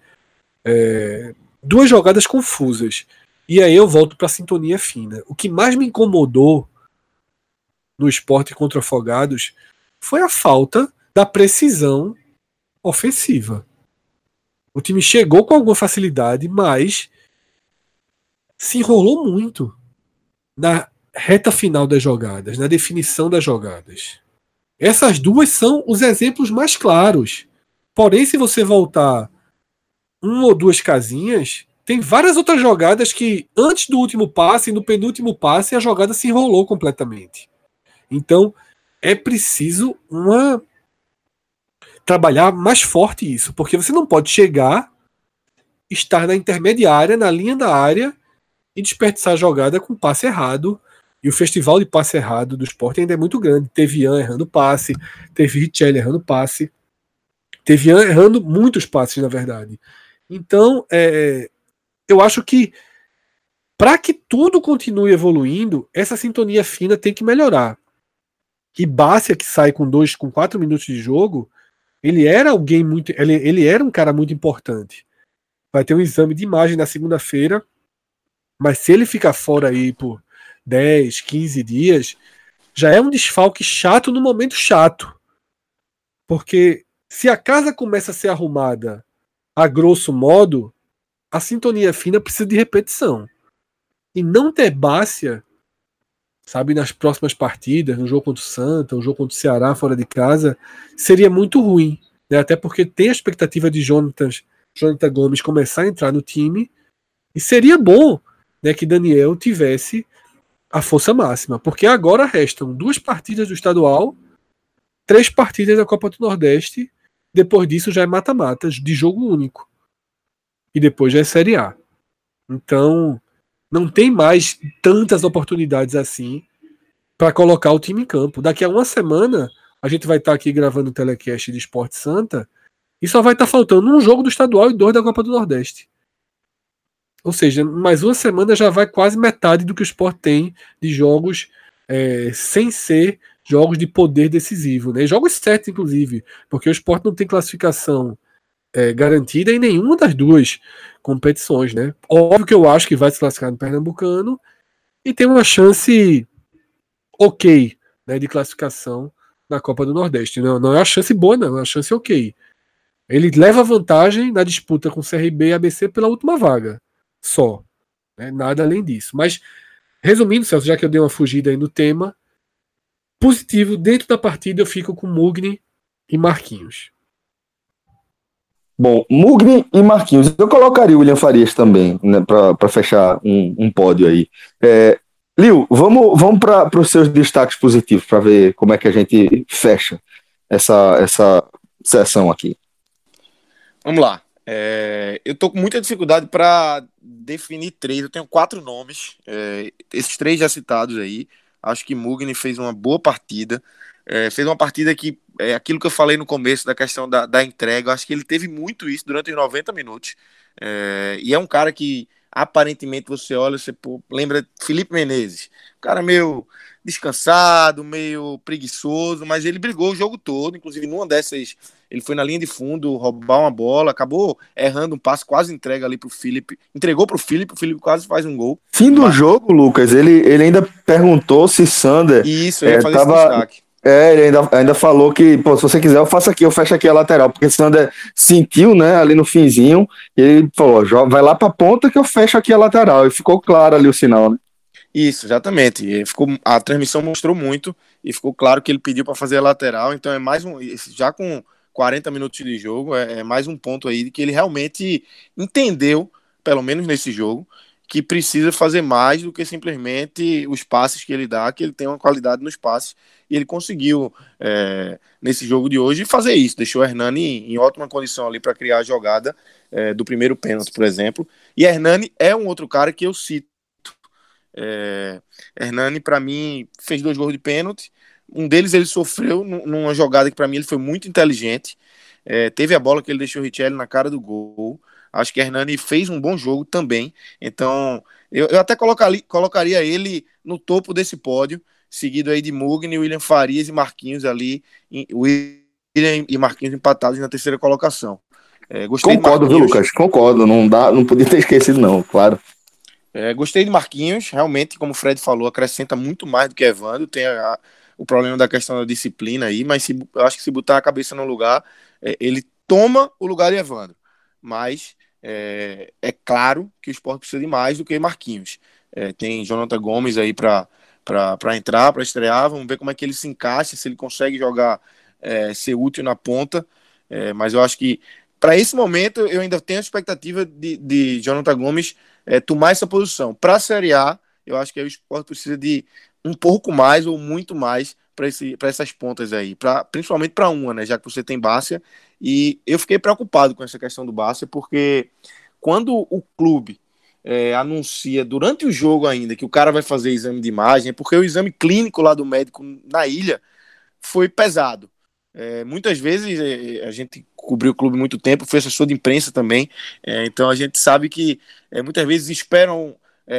É, duas jogadas confusas. E aí eu volto para a sintonia fina. O que mais me incomodou no esporte contra Afogados foi a falta da precisão ofensiva. O time chegou com alguma facilidade, mas se enrolou muito na reta final das jogadas, na definição das jogadas. Essas duas são os exemplos mais claros. Porém, se você voltar uma ou duas casinhas, tem várias outras jogadas que antes do último passe, no penúltimo passe, a jogada se enrolou completamente. Então, é preciso uma trabalhar mais forte isso, porque você não pode chegar, estar na intermediária, na linha da área e desperdiçar a jogada com passe errado. E o festival de passe errado do esporte ainda é muito grande. Teve Ian errando passe, teve Richelli errando passe, teve Ian errando muitos passes, na verdade. Então, é, eu acho que para que tudo continue evoluindo, essa sintonia fina tem que melhorar. E Bácia, que sai com dois, com quatro minutos de jogo, ele era alguém muito. Ele, ele era um cara muito importante. Vai ter um exame de imagem na segunda-feira. Mas se ele ficar fora aí por 10, 15 dias, já é um desfalque chato no momento chato. Porque se a casa começa a ser arrumada a grosso modo, a sintonia fina precisa de repetição. E não ter Bácia, sabe, nas próximas partidas, no jogo contra o Santa, no jogo contra o Ceará fora de casa, seria muito ruim. Né? Até porque tem a expectativa de Jonathan, Jonathan Gomes começar a entrar no time. E seria bom né, que Daniel tivesse a força máxima. Porque agora restam duas partidas do estadual, três partidas da Copa do Nordeste. Depois disso já é mata-mata, de jogo único. E depois já é Série A. Então, não tem mais tantas oportunidades assim para colocar o time em campo. Daqui a uma semana, a gente vai estar tá aqui gravando o telecast de Esporte Santa e só vai estar tá faltando um jogo do estadual e dois da Copa do Nordeste. Ou seja, mais uma semana já vai quase metade do que o Sport tem de jogos é, sem ser jogos de poder decisivo. Né? Jogos certos, inclusive, porque o Sport não tem classificação é, garantida em nenhuma das duas competições. Né? Óbvio que eu acho que vai se classificar no Pernambucano e tem uma chance ok né, de classificação na Copa do Nordeste. Não, não é uma chance boa, não, é uma chance ok. Ele leva vantagem na disputa com CRB e ABC pela última vaga só. Né? Nada além disso. Mas, resumindo, Celso, já que eu dei uma fugida aí no tema, positivo, dentro da partida eu fico com Mugni e Marquinhos. Bom, Mugni e Marquinhos. Eu colocaria o William Farias também, né, para fechar um, um, pódio aí. É, Lil, vamos, vamos para os seus destaques positivos, para ver como é que a gente fecha essa, essa sessão aqui. Vamos lá. É, eu tô com muita dificuldade para definir três. Eu tenho quatro nomes, é, esses três já citados aí. Acho que Mugni fez uma boa partida. É, fez uma partida que é aquilo que eu falei no começo da questão da, da entrega. Eu acho que ele teve muito isso durante os 90 minutos. É, e é um cara que aparentemente você olha, você pô, lembra Felipe Menezes. Um cara meio descansado, meio preguiçoso, mas ele brigou o jogo todo, inclusive numa dessas, ele foi na linha de fundo roubar uma bola, acabou errando um passe, quase entrega ali pro Felipe, entregou pro Felipe, o Felipe quase faz um gol. Fim do mas... jogo, Lucas, ele, ele ainda perguntou se Sander Isso, ele é, tava... É, ele ainda, ainda falou que, pô, se você quiser, eu faço aqui, eu fecho aqui a lateral, porque o Sander sentiu, né, ali no finzinho, e ele falou, vai lá pra ponta que eu fecho aqui a lateral, e ficou claro ali o sinal, né? Isso, exatamente. Ficou, a transmissão mostrou muito e ficou claro que ele pediu para fazer a lateral, então é mais um. Já com 40 minutos de jogo, é, é mais um ponto aí que ele realmente entendeu, pelo menos nesse jogo, que precisa fazer mais do que simplesmente os passes que ele dá, que ele tem uma qualidade nos passes, e ele conseguiu, é, nesse jogo de hoje, fazer isso. Deixou o Hernani em, ótima condição ali para criar a jogada é, do primeiro pênalti, por exemplo. E Hernani é um outro cara que eu cito. É, Hernani, para mim, fez dois gols de pênalti. Um deles ele sofreu numa jogada que, para mim, ele foi muito inteligente. É, teve a bola que ele deixou o Richelli na cara do gol. Acho que Hernani fez um bom jogo também. Então, eu, eu até colocaria, colocaria ele no topo desse pódio, seguido aí de Mugni, William Farias e Marquinhos ali. William e Marquinhos empatados na terceira colocação. É, Concordo, viu, Lucas? Concordo. Não, dá, não podia ter esquecido, não, claro. É, gostei de Marquinhos, realmente, como o Fred falou, acrescenta muito mais do que Evandro. Tem a, o problema da questão da disciplina aí, mas se, eu acho que se botar a cabeça no lugar, é, ele toma o lugar de Evandro. Mas é, é claro que o esporte precisa de mais do que Marquinhos. É, tem Jonathan Gomes aí para entrar, para estrear. Vamos ver como é que ele se encaixa, se ele consegue jogar, é, ser útil na ponta. É, mas eu acho que para esse momento eu ainda tenho a expectativa de, de Jonathan Gomes é, tomar essa posição. Para a Série A, eu acho que o esporte precisa de um pouco mais ou muito mais para essas pontas aí, pra, principalmente para uma, né? Já que você tem Bárcia e eu fiquei preocupado com essa questão do Barça, porque quando o clube é, anuncia durante o jogo ainda que o cara vai fazer exame de imagem, porque o exame clínico lá do médico na ilha foi pesado. É, muitas vezes é, a gente cobriu o clube muito tempo, foi assessor de imprensa também, é, então a gente sabe que é, muitas vezes esperam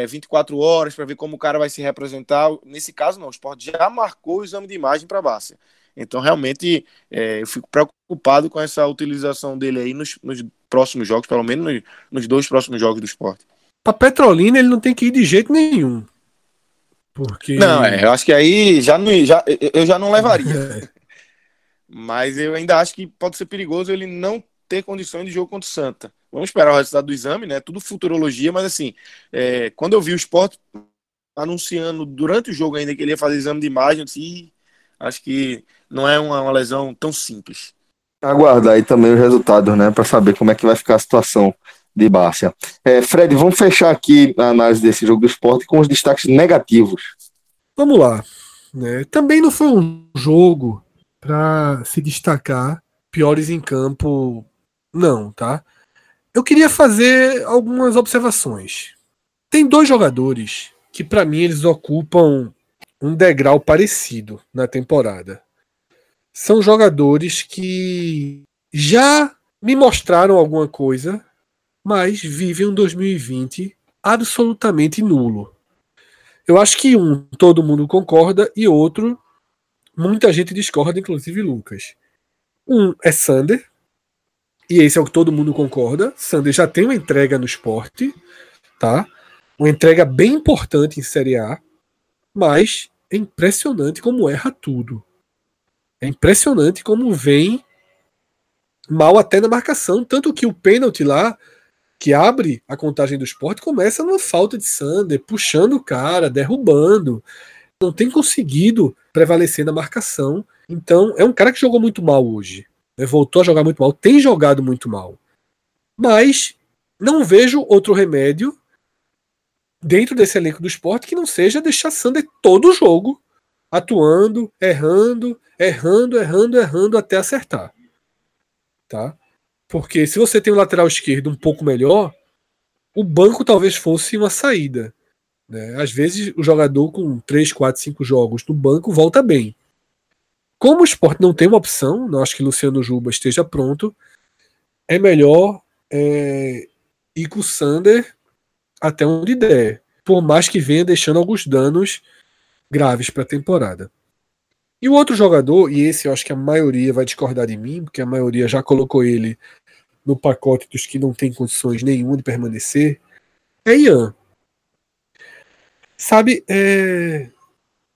24 é, horas para ver como o cara vai se representar. Nesse caso, não, o esporte já marcou o exame de imagem para a Bárcia. Então, realmente, é, eu fico preocupado com essa utilização dele aí nos, nos próximos jogos, pelo menos nos, nos, dois próximos jogos do esporte. Para Petrolina, ele não tem que ir de jeito nenhum. Porque... Não, é, eu acho que aí já não, já, eu já não levaria. Mas eu ainda acho que pode ser perigoso ele não ter condições de jogo contra o Santa. Vamos esperar o resultado do exame, né? Tudo futurologia, mas assim, é, quando eu vi o esporte anunciando durante o jogo ainda que ele ia fazer exame de imagem, eu disse, acho que não é uma, uma lesão tão simples. Aguardar aí também os resultados, né, para saber como é que vai ficar a situação de Bárcia. É, Fred, vamos fechar aqui a análise desse jogo do esporte com os destaques negativos. Vamos lá. Né? Também não foi um jogo para se destacar piores em campo, não, tá? Eu queria fazer algumas observações. Tem dois jogadores que, para mim, eles ocupam um degrau parecido na temporada. São jogadores que já me mostraram alguma coisa, mas vivem um 2020 absolutamente nulo. Eu acho que um todo mundo concorda e outro muita gente discorda, inclusive Lucas. Um é Sander, e esse é o que todo mundo concorda. Sander já tem uma entrega no esporte, tá? Uma entrega bem importante em Série A, mas é impressionante como erra tudo. É impressionante como vem mal até na marcação. Tanto que o pênalti lá, que abre a contagem do esporte, começa numa falta de Sander, puxando o cara, derrubando. Não tem conseguido prevalecer na marcação. Então, é um cara que jogou muito mal hoje. Né? Voltou a jogar muito mal, tem jogado muito mal. Mas não vejo outro remédio dentro desse elenco do esporte que não seja deixar Sander todo o jogo atuando, errando, errando, errando, errando até acertar. Tá? Porque se você tem um lateral esquerdo um pouco melhor, o banco talvez fosse uma saída. Né? Às vezes o jogador com 3, 4, 5 jogos no banco volta bem. Como o esporte não tem uma opção, não acho que Luciano Juba esteja pronto, é melhor é, ir com o Sander até onde der, por mais que venha deixando alguns danos graves para a temporada. E o outro jogador, e esse eu acho que a maioria vai discordar de mim, porque a maioria já colocou ele no pacote dos que não tem condições nenhuma de permanecer, é Ian. Sabe, é...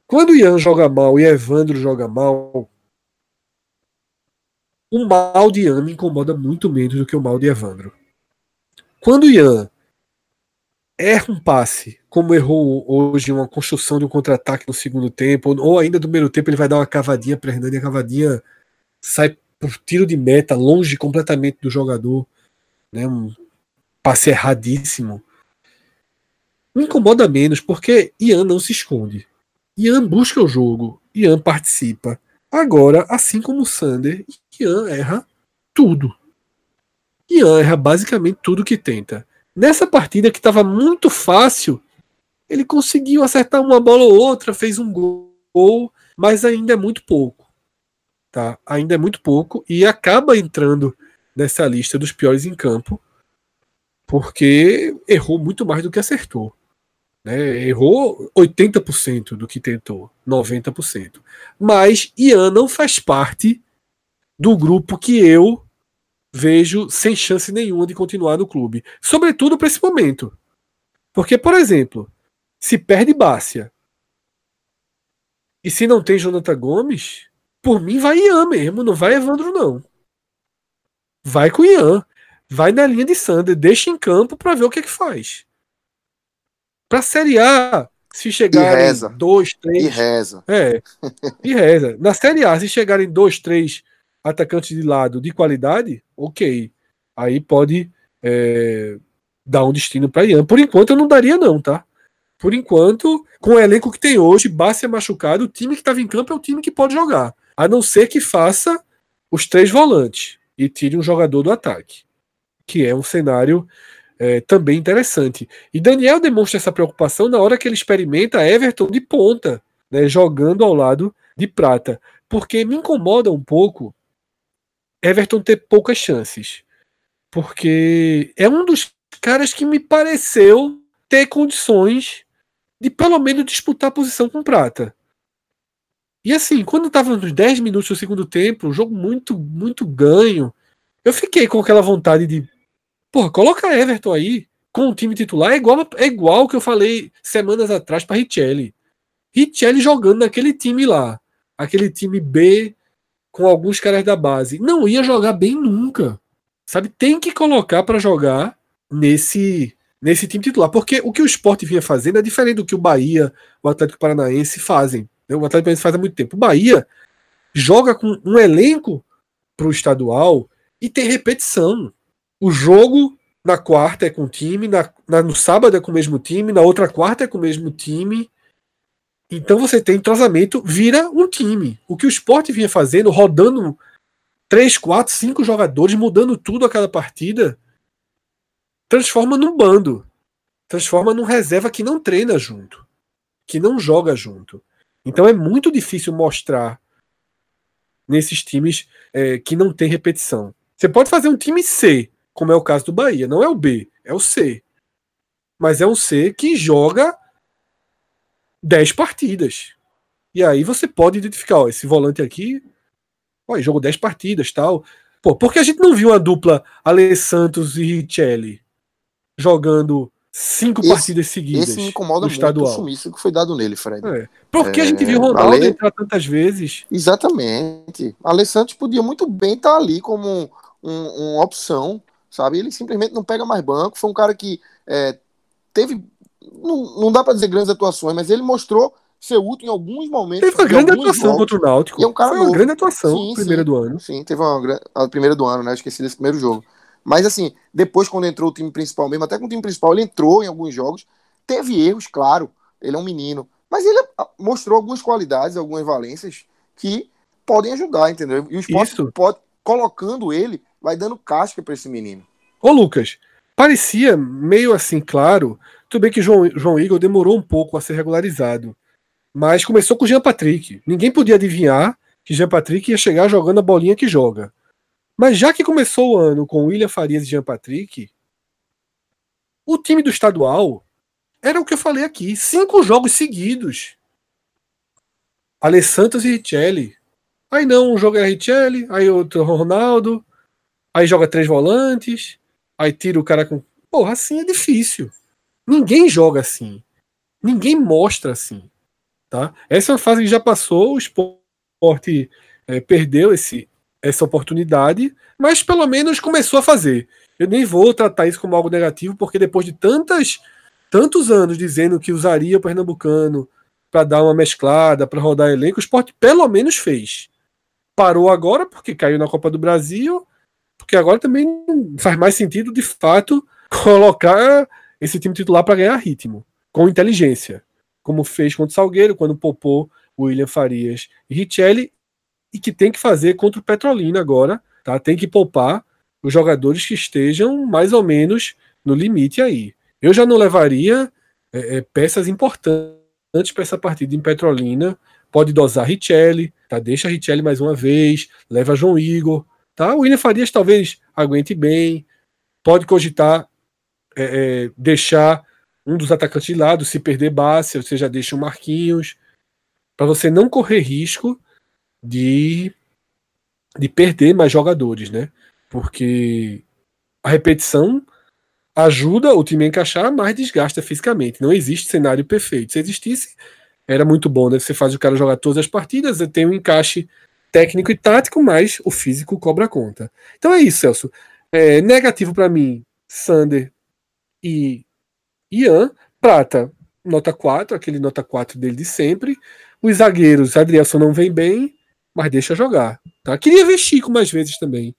quando Ian joga mal e Evandro joga mal, o mal de Ian me incomoda muito menos do que o mal de Evandro. Quando Ian erra um passe, como errou hoje uma construção de um contra-ataque no segundo tempo, ou ainda no primeiro tempo ele vai dar uma cavadinha para Hernani e a cavadinha sai por tiro de meta, longe completamente do jogador, né? Um passe erradíssimo. Me incomoda menos porque Ian não se esconde. Ian busca o jogo, Ian participa. Agora, assim como o Sander, Ian erra tudo. Ian erra basicamente tudo que tenta. Nessa partida que estava muito fácil, ele conseguiu acertar uma bola ou outra, fez um gol, mas ainda é muito pouco. Tá? Ainda é muito pouco e acaba entrando nessa lista dos piores em campo, porque errou muito mais do que acertou. Né? Errou 80% do que tentou, 90%. Mas Ian não faz parte do grupo que eu vejo sem chance nenhuma de continuar no clube. Sobretudo para esse momento. Porque, por exemplo, se perde Bárcia e se não tem Jonathan Gomes, por mim vai Ian mesmo, não vai Evandro não. Vai com Ian. Vai na linha de Sander, deixa em campo para ver o que é que faz. Pra Série A, se chegarem dois, três. E reza. É. E reza. Na Série A, se chegarem dois, três atacantes de lado de qualidade, ok. Aí pode é, dar um destino para Ian. Por enquanto eu não daria, não, tá? Por enquanto, com o elenco que tem hoje, Bárcia machucado, o time que estava em campo é o time que pode jogar. A não ser que faça os três volantes e tire um jogador do ataque. Que é um cenário é, também interessante. E Daniel demonstra essa preocupação na hora que ele experimenta Everton de ponta, né, jogando ao lado de Prata. Porque me incomoda um pouco Everton ter poucas chances. Porque é um dos caras que me pareceu ter condições de pelo menos disputar a posição com Prata. E assim, quando estava nos 10 minutos do segundo tempo, um jogo muito, muito ganho, eu fiquei com aquela vontade de Porra, coloca Everton aí com o time titular. É igual, é igual que eu falei semanas atrás para Richelli. Richelli jogando naquele time lá. Aquele time B com alguns caras da base. Não ia jogar bem nunca. Sabe? Tem que colocar para jogar nesse nesse time titular. Porque o que o esporte vinha fazendo é diferente do que o Bahia, o Atlético Paranaense fazem. Né? O Atlético Paranaense faz há muito tempo. O Bahia joga com um elenco para o estadual e tem repetição. O jogo na quarta é com o time, na, na, no sábado é com o mesmo time, na outra quarta é com o mesmo time. Então você tem entrosamento, vira um time. O que o esporte vinha fazendo, rodando três, quatro, cinco jogadores, mudando tudo a cada partida, transforma num bando. Transforma num reserva que não treina junto, que não joga junto. Então é muito difícil mostrar nesses times é, que não tem repetição. Você pode fazer um time C, como é o caso do Bahia. Não é o B, é o C. Mas é um C que joga 10 partidas. E aí você pode identificar, ó, esse volante aqui, ó, jogou 10 partidas, tal. Pô, porque a gente não viu a dupla Ale Santos e Richelli jogando cinco esse, partidas seguidas. Esse me incomoda estadual. o sumiço que foi dado nele, Fred. É. Porque é, a gente viu o Ronaldo Ale... entrar tantas vezes. Exatamente. Ale Santos podia muito bem estar ali como um, uma opção sabe? Ele simplesmente não pega mais banco. Foi um cara que é, teve, não, não dá para dizer grandes atuações, mas ele mostrou ser útil em alguns momentos. Teve uma grande atuação jogos. contra o Náutico. E é um cara Foi uma grande atuação, sim, primeira sim, do ano. Sim, teve uma a primeira do ano, né? Esqueci desse primeiro jogo. Mas assim, depois quando entrou o time principal mesmo, até com o time principal, ele entrou em alguns jogos, teve erros, claro. Ele é um menino, mas ele ah, mostrou algumas qualidades, algumas valências que podem ajudar, entendeu? E o esporte Isso. pode colocando ele vai dando casca para esse menino. Ô Lucas, parecia meio assim claro. Tudo bem que João, João Igor demorou um pouco a ser regularizado. Mas começou com o Jean Patrick. Ninguém podia adivinhar que Jean Patrick ia chegar jogando a bolinha que joga. Mas já que começou o ano com William Farias e Jean Patrick, o time do estadual era o que eu falei aqui: cinco jogos seguidos. Alessandro e Richelli. Aí não, um jogo é Richelli, aí outro Ronaldo, aí joga três volantes, aí tira o cara com. Porra, assim é difícil. Ninguém joga assim. Ninguém mostra assim. Tá? Essa é uma fase que já passou, o esporte é, perdeu esse, essa oportunidade, mas pelo menos começou a fazer. Eu nem vou tratar isso como algo negativo, porque depois de tantas tantos anos dizendo que usaria o Pernambucano para dar uma mesclada, para rodar elenco, o esporte pelo menos fez. Parou agora porque caiu na Copa do Brasil, porque agora também não faz mais sentido, de fato, colocar esse time titular para ganhar ritmo, com inteligência, como fez contra o Salgueiro, quando poupou William Farias e Richelli, e que tem que fazer contra o Petrolina agora, tá? Tem que poupar os jogadores que estejam mais ou menos no limite aí. Eu já não levaria é, é, peças importantes para essa partida em Petrolina. Pode dosar Richelli, tá? Deixa Richelli mais uma vez, leva João Igor, tá? O William Farias talvez aguente bem, pode cogitar é, é, deixar um dos atacantes de lado, se perder base, você já deixa o Marquinhos, para você não correr risco de, de perder mais jogadores, né? Porque a repetição ajuda o time a encaixar, mas desgasta fisicamente. Não existe cenário perfeito. Se existisse, era muito bom, né? Você faz o cara jogar todas as partidas, tem um encaixe técnico e tático, mas o físico cobra conta. Então é isso, Celso. É, negativo para mim, Sander e Ian. Prata, nota 4, aquele nota 4 dele de sempre. Os zagueiros, Adrielson não vem bem, mas deixa jogar. Tá? Queria ver Chico mais vezes também.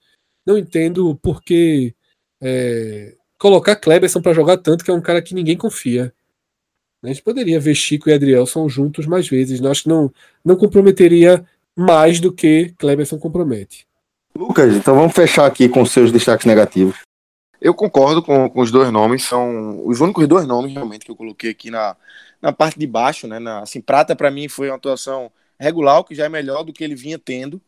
Não entendo por que é, colocar Kleberson para jogar tanto, que é um cara que ninguém confia. A gente poderia ver Chico e Adrielson juntos mais vezes. Acho que não, não comprometeria mais do que Kleberson compromete. Lucas, então vamos fechar aqui com seus destaques negativos. Eu concordo com, com os dois nomes, são os únicos dois nomes realmente que eu coloquei aqui na, na parte de baixo, né? Na, assim, Prata para mim foi uma atuação regular, o que já é melhor do que ele vinha tendo.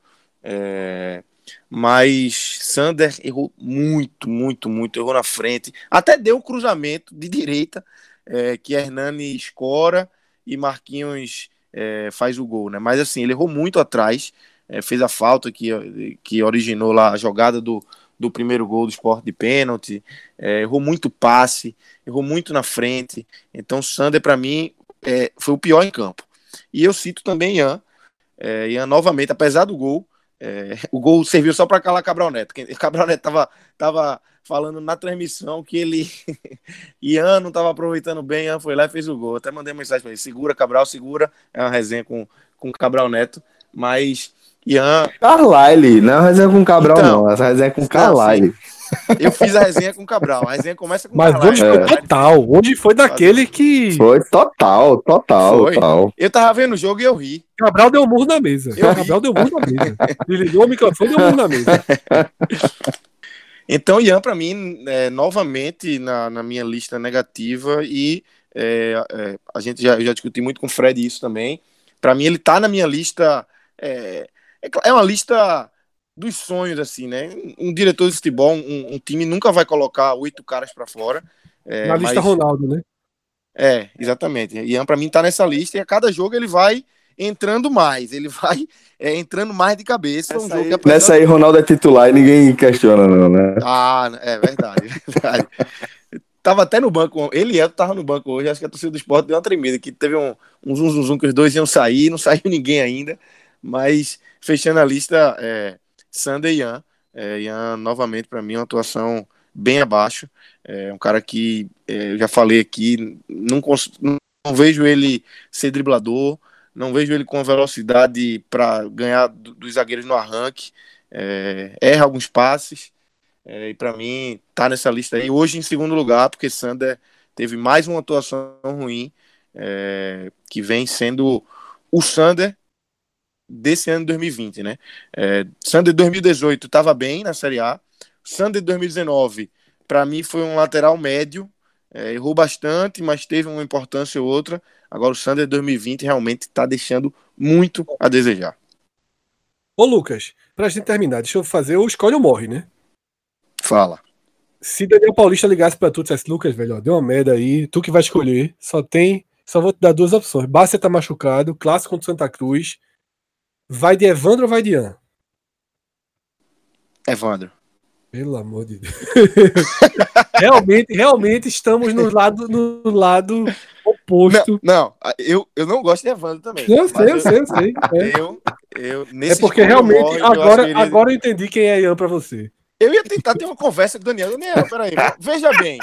É, mas Sander errou muito, muito, muito, errou na frente. Até deu um cruzamento de direita, é, que Hernani escora e Marquinhos é, faz o gol, né? Mas assim, ele errou muito atrás, é, fez a falta que, que originou lá a jogada do, do primeiro gol do esporte de pênalti, é, errou muito passe, errou muito na frente. Então, Sander, para mim, é, foi o pior em campo. E eu cito também Ian. É, Ian, novamente, apesar do gol, é, o gol serviu só para calar Cabral Neto. Cabral Neto tava, tava falando na transmissão que ele. Ian não estava aproveitando bem, Ian foi lá e fez o gol. Até mandei mensagem para ele: segura, Cabral, segura. É uma resenha com, com Cabral Neto. Mas Ian. Carlyle, não é uma resenha com Cabral, então, não. Essa resenha é com Carlyle. Eu fiz a resenha com Cabral. A resenha começa com Mas hoje foi total. Hoje foi daquele que. Foi total, total, foi. total. Eu tava vendo o jogo e eu ri. Cabral deu um murro na mesa. Eu Cabral ri. deu um murro na mesa. Ele ligou o microfone e deu um murro na mesa. Então, Ian, para mim, é, novamente na, na minha lista negativa, e é, é, a gente já, eu já discuti muito com o Fred isso também. Para mim, ele tá na minha lista é, é, é uma lista dos sonhos, assim, né? Um diretor de futebol, um, um time nunca vai colocar oito caras para fora. É, Na lista mas... Ronaldo, né? É, exatamente. Ian, para mim, tá nessa lista e a cada jogo ele vai entrando mais, ele vai é, entrando mais de cabeça. Nessa, um aí, nessa aí, Ronaldo é titular e ninguém questiona, não, né? Ah, é verdade, é verdade. tava até no banco, ele e eu tava no banco hoje, acho que a torcida do esporte deu uma tremida, que teve um, um zum, zum, zum que os dois iam sair, não saiu ninguém ainda, mas fechando a lista, é, Sander Ian. É, Ian, novamente, para mim, uma atuação bem abaixo. É um cara que, é, eu já falei aqui, não, não vejo ele ser driblador, não vejo ele com velocidade para ganhar dos zagueiros no arranque. É, erra alguns passes. É, e para mim, tá nessa lista aí. Hoje em segundo lugar, porque Sander teve mais uma atuação ruim, é, que vem sendo o Sander desse ano de 2020, né? É, Sander 2018 estava bem na Série A. Sander 2019, para mim, foi um lateral médio. É, errou bastante, mas teve uma importância ou outra. Agora o Sander 2020 realmente está deixando muito a desejar. Ô Lucas, pra gente terminar, deixa eu fazer o escolhe ou morre, né? Fala. Se Daniel Paulista ligasse pra tu e dissesse, Lucas, velho, ó, deu uma merda aí, tu que vai escolher, só tem. Só vou te dar duas opções. Bárcia tá machucado, clássico contra Santa Cruz. Vai de Evandro ou vai de Ian? Evandro. Pelo amor de Deus. realmente, realmente estamos no lado, no lado oposto. Não, não, eu, eu não gosto de Evandro também. Eu sei, eu sei, eu sei. É, eu, eu, é porque realmente, morre, agora, eu agora eu entendi quem é Ian pra você. Eu ia tentar ter uma conversa com o Daniel. Daniel, peraí, veja bem.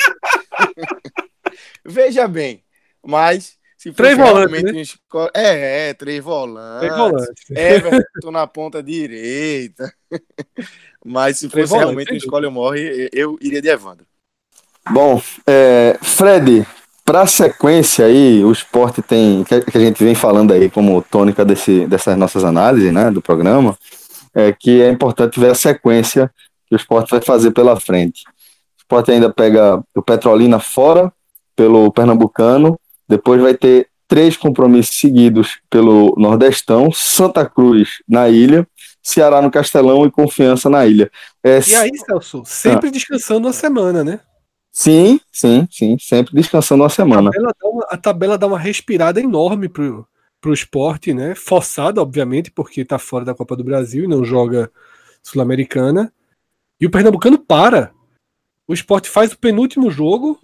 veja bem, mas se três volantes, né? escola... é, é, três volantes. Três volantes. Everton na ponta direita. mas se três fosse realmente uma escolha ou morre, eu iria de Evandro. Bom, é, Fred, para a sequência aí, o esporte tem, que a gente vem falando aí como tônica desse, dessas nossas análises, né, do programa, é que é importante ver a sequência que o esporte vai fazer pela frente. O esporte ainda pega o Petrolina fora, pelo Pernambucano, depois vai ter três compromissos seguidos pelo Nordestão, Santa Cruz na ilha, Ceará no Castelão e Confiança na ilha. É... E aí, Celso, sempre ah. descansando uma semana, né? Sim, sim, sim, sempre descansando uma semana. A tabela dá uma, tabela dá uma respirada enorme pro, pro esporte, né? Forçada, obviamente, porque tá fora da Copa do Brasil e não joga Sul-Americana. E o Pernambucano para. O esporte faz o penúltimo jogo,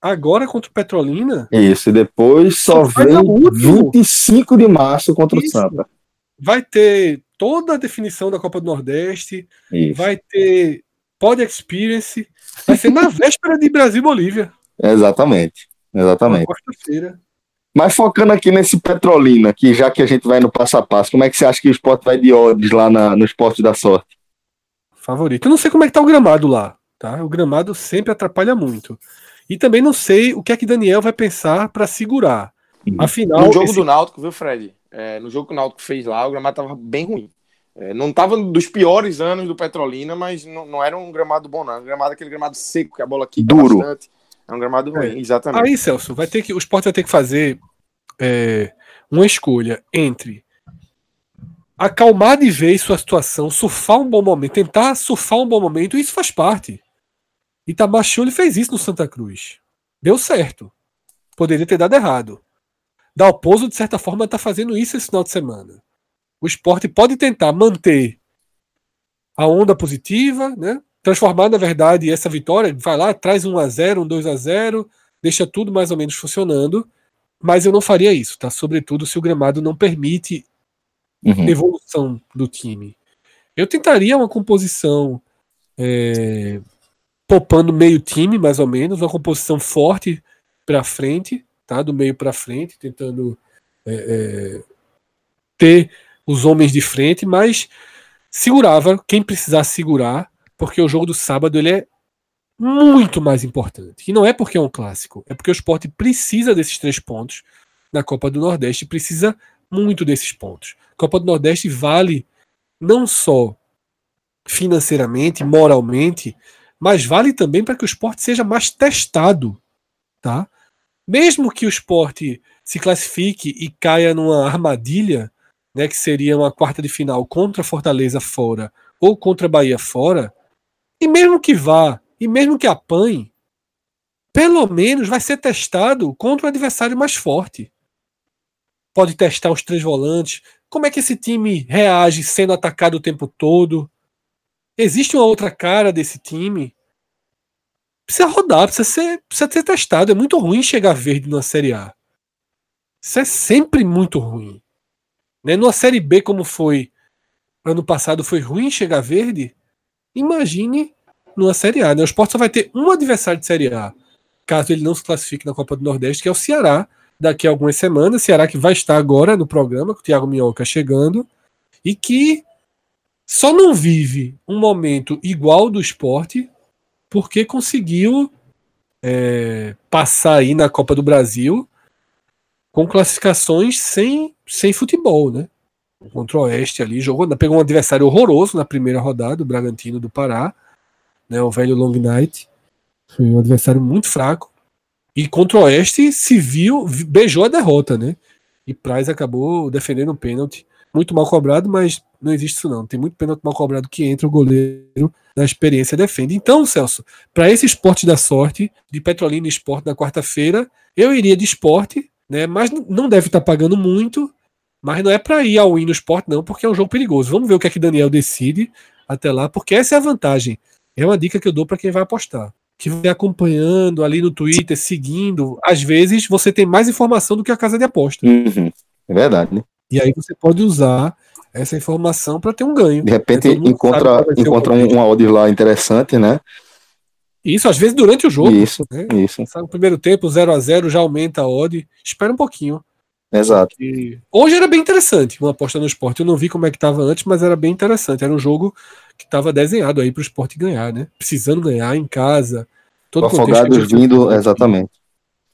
agora contra o Petrolina. Isso, e depois só, só vem 25 de março contra Isso. o Santa. Vai ter toda a definição da Copa do Nordeste, Isso. vai ter Pod Experience, vai ser na véspera de Brasil e Bolívia. Exatamente, exatamente. Quarta-feira. Mas focando aqui nesse Petrolina, que já que a gente vai no passo a passo, como é que você acha que o esporte vai de odds lá na, no esporte da sorte? Favorito. Eu não sei como é que tá o gramado lá, tá? O gramado sempre atrapalha muito. E também não sei o que é que Daniel vai pensar para segurar. Uhum. Afinal, no jogo esse... do Náutico, viu, Fred? É, no jogo que o Náutico fez lá, o gramado tava bem ruim. É, não tava dos piores anos do Petrolina, mas não, não era um gramado bom, não. Era um gramado, aquele gramado seco, que a bola quica Duro. bastante. É um gramado ruim, é. exatamente. Aí, Celso, vai ter que, o esporte vai ter que fazer é, uma escolha entre acalmar de vez sua situação, surfar um bom momento, tentar surfar um bom momento, isso faz parte. Itabaxioli fez isso no Santa Cruz. Deu certo. Poderia ter dado errado. Dalpozo, de certa forma, está fazendo isso esse final de semana. O esporte pode tentar manter a onda positiva, né? transformar, na verdade, essa vitória, vai lá, traz um a 0 um 2 a 0 deixa tudo mais ou menos funcionando, mas eu não faria isso, tá? Sobretudo se o gramado não permite uhum. evolução do time. Eu tentaria uma composição é, poupando meio time, mais ou menos, uma composição forte para frente, tá? Do meio para frente, tentando é, é, ter os homens de frente, mas segurava quem precisasse segurar porque o jogo do sábado ele é muito mais importante. E não é porque é um clássico, é porque o esporte precisa desses três pontos na Copa do Nordeste, precisa muito desses pontos. A Copa do Nordeste vale não só financeiramente, moralmente, mas vale também para que o esporte seja mais testado. Tá? Mesmo que o esporte se classifique e caia numa armadilha, né, que seria uma quarta de final contra Fortaleza fora ou contra Bahia fora, e mesmo que vá, e mesmo que apanhe, pelo menos vai ser testado contra o adversário mais forte. Pode testar os três volantes. Como é que esse time reage sendo atacado o tempo todo? Existe uma outra cara desse time? Precisa rodar, precisa ser, precisa ser testado. É muito ruim chegar verde na Série A. Isso é sempre muito ruim. Né? Numa Série B, como foi ano passado, foi ruim chegar verde. Imagine numa Série A. Né? O Sport só vai ter um adversário de Série A, caso ele não se classifique na Copa do Nordeste, que é o Ceará, daqui a algumas semanas. Ceará que vai estar agora no programa, com o Thiago Minhoca chegando, e que só não vive um momento igual do esporte porque conseguiu é, passar aí na Copa do Brasil com classificações sem, sem futebol, né? contra o Oeste ali, jogou, pegou um adversário horroroso na primeira rodada, o Bragantino do Pará, né, o velho Long Night. Foi um adversário muito fraco. E contra o Oeste se viu, beijou a derrota, né? E Price acabou defendendo um pênalti. Muito mal cobrado, mas não existe isso não. Tem muito pênalti mal cobrado que entra o goleiro na experiência defende. Então, Celso, para esse esporte da sorte, de Petrolina Esporte na quarta-feira, eu iria de esporte, né? Mas não deve estar tá pagando muito. Mas não é para ir ao win no esporte, não, porque é um jogo perigoso. Vamos ver o que é que Daniel decide até lá, porque essa é a vantagem. É uma dica que eu dou para quem vai apostar. Que vai acompanhando ali no Twitter, seguindo. Às vezes você tem mais informação do que a casa de aposta. Uhum. É verdade, né? E aí você pode usar essa informação para ter um ganho. De repente encontra, encontra um, uma odd lá interessante, né? Isso, às vezes durante o jogo. Isso, né? isso. No primeiro tempo, 0 a 0 já aumenta a odd. Espera um pouquinho. Exato. Hoje era bem interessante uma aposta no esporte. Eu não vi como é que estava antes, mas era bem interessante. Era um jogo que estava desenhado aí para o esporte ganhar, né? Precisando ganhar em casa. Todo o Afogados vindo, exatamente.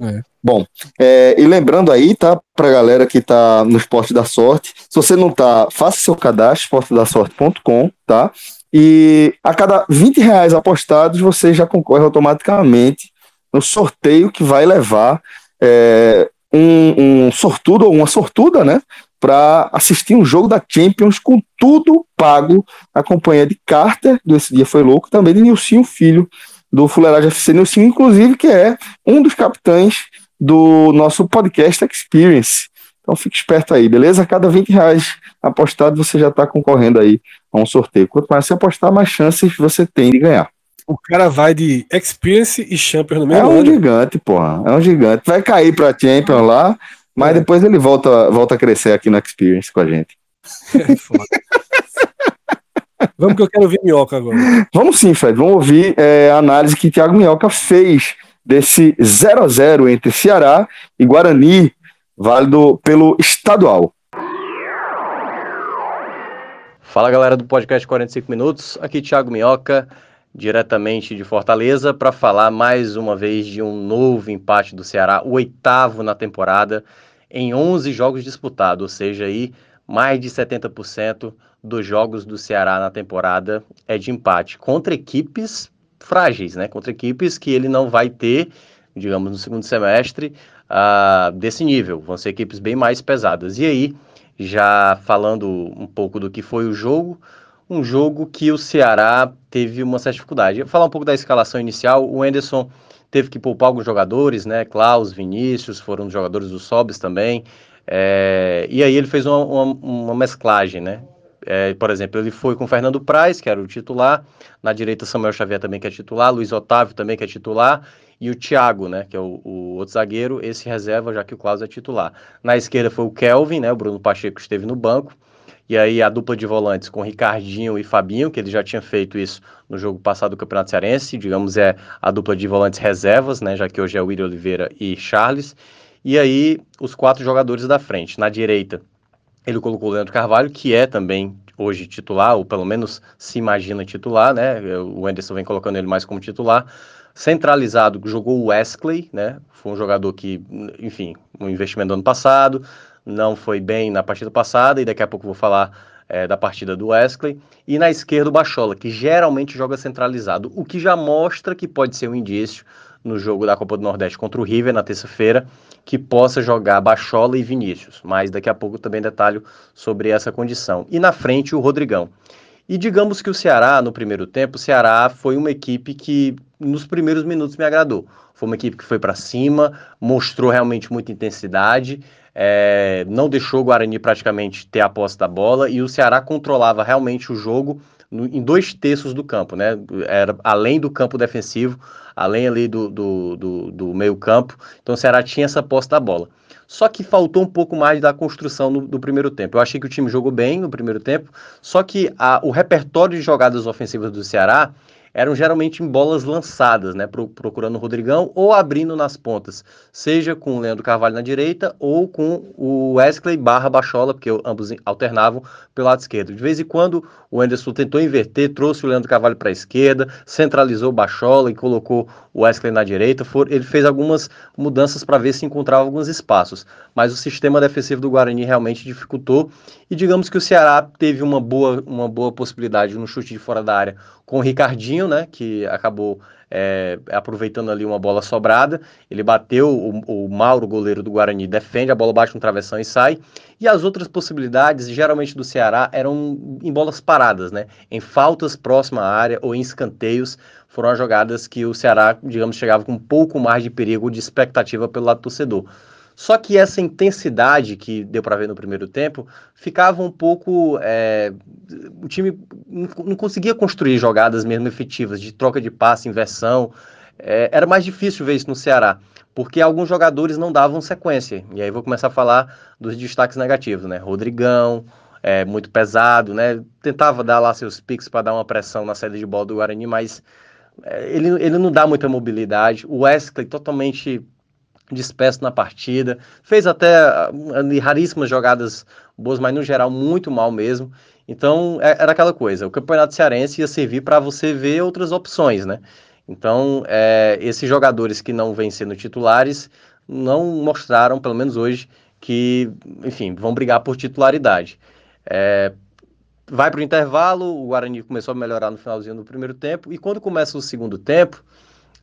É. Bom, é, e lembrando aí, tá, pra galera que tá no Esporte da Sorte, se você não tá, faça seu cadastro, esportedasorte.com, tá? E a cada 20 reais apostados, você já concorre automaticamente no sorteio que vai levar é, um, um sortudo ou uma sortuda, né? Para assistir um jogo da Champions com tudo pago na companhia de Carter, do Esse Dia Foi Louco, também de Nilcinho Filho, do Fuleiragem FC Nilcinho, inclusive, que é um dos capitães do nosso podcast Experience. Então fique esperto aí, beleza? A cada 20 reais apostado, você já está concorrendo aí a um sorteio. Quanto mais você apostar, mais chances você tem de ganhar. O cara vai de Experience e Champions no mesmo ano. É um ano. gigante, porra. É um gigante. Vai cair pra Champions lá, mas é. depois ele volta, volta a crescer aqui no Experience com a gente. É foda. Vamos que eu quero ouvir Minhoca agora. Vamos sim, Fred. Vamos ouvir é, a análise que Thiago Minhoca fez desse 0 a 0 entre Ceará e Guarani, válido pelo estadual. Fala galera do podcast 45 Minutos, aqui Thiago Minhoca, diretamente de Fortaleza, para falar mais uma vez de um novo empate do Ceará, o oitavo na temporada, em 11 jogos disputados, ou seja, aí mais de 70% dos jogos do Ceará na temporada é de empate contra equipes frágeis, né? Contra equipes que ele não vai ter, digamos, no segundo semestre uh, desse nível. Vão ser equipes bem mais pesadas. E aí, já falando um pouco do que foi o jogo, um jogo que o Ceará teve uma certa dificuldade. Falar um pouco da escalação inicial. O Enderson teve que poupar alguns jogadores, né? Klaus, Vinícius, foram os jogadores do Sobis também. É, e aí ele fez uma, uma, uma mesclagem, né? É, por exemplo, ele foi com Fernando Praz, que era o titular, na direita Samuel Xavier também que é titular, Luiz Otávio também que é titular, e o Thiago, né, que é o, o outro zagueiro, esse reserva, já que o Klaus é titular. Na esquerda foi o Kelvin, né, o Bruno Pacheco esteve no banco, e aí a dupla de volantes com Ricardinho e Fabinho, que ele já tinha feito isso no jogo passado do Campeonato Cearense, digamos, é a dupla de volantes reservas, né, já que hoje é o William Oliveira e Charles. E aí os quatro jogadores da frente. Na direita, ele colocou o Leandro Carvalho, que é também hoje titular, ou pelo menos se imagina titular, né? O Anderson vem colocando ele mais como titular. Centralizado, jogou o Wesley, né? Foi um jogador que, enfim, um investimento do ano passado, não foi bem na partida passada, e daqui a pouco vou falar é, da partida do Wesley. E na esquerda o Bachola, que geralmente joga centralizado, o que já mostra que pode ser um indício no jogo da Copa do Nordeste contra o River na terça-feira, que possa jogar Bachola e Vinícius. Mas daqui a pouco também detalho sobre essa condição. E na frente o Rodrigão. E digamos que o Ceará, no primeiro tempo, o Ceará foi uma equipe que nos primeiros minutos me agradou. Foi uma equipe que foi para cima, mostrou realmente muita intensidade, é, não deixou o Guarani praticamente ter a posse da bola e o Ceará controlava realmente o jogo no, em dois terços do campo, né? Era além do campo defensivo, além ali do, do, do, do meio campo. Então o Ceará tinha essa posse da bola. Só que faltou um pouco mais da construção no, do primeiro tempo. Eu achei que o time jogou bem no primeiro tempo, só que a, o repertório de jogadas ofensivas do Ceará eram geralmente em bolas lançadas, né, procurando o Rodrigão ou abrindo nas pontas, seja com o Leandro Carvalho na direita ou com o Wesley barra Bachola, porque ambos alternavam pelo lado esquerdo. De vez em quando o Anderson tentou inverter, trouxe o Leandro Carvalho para a esquerda, centralizou o Bachola e colocou o Wesley na direita. For, ele fez algumas mudanças para ver se encontrava alguns espaços, mas o sistema defensivo do Guarani realmente dificultou e digamos que o Ceará teve uma boa, uma boa possibilidade no chute de fora da área com o Ricardinho, né, que acabou é, aproveitando ali uma bola sobrada. Ele bateu, o, o Mauro, goleiro do Guarani, defende, a bola bate no travessão e sai. E as outras possibilidades, geralmente do Ceará, eram em bolas paradas, né, em faltas próxima à área ou em escanteios. Foram as jogadas que o Ceará, digamos, chegava com um pouco mais de perigo, de expectativa pelo lado do torcedor. Só que essa intensidade que deu para ver no primeiro tempo ficava um pouco. É, o time não conseguia construir jogadas mesmo efetivas, de troca de passe, inversão. É, era mais difícil ver isso no Ceará, porque alguns jogadores não davam sequência. E aí vou começar a falar dos destaques negativos, né? Rodrigão, é, muito pesado, né? Tentava dar lá seus piques para dar uma pressão na saída de bola do Guarani, mas é, ele, ele não dá muita mobilidade. O Wesley totalmente disperso na partida, fez até uh, raríssimas jogadas boas, mas no geral muito mal mesmo. Então é, era aquela coisa, o campeonato cearense ia servir para você ver outras opções, né? Então é, esses jogadores que não vêm sendo titulares não mostraram, pelo menos hoje, que, enfim, vão brigar por titularidade. É, vai para o intervalo, o Guarani começou a melhorar no finalzinho do primeiro tempo, e quando começa o segundo tempo,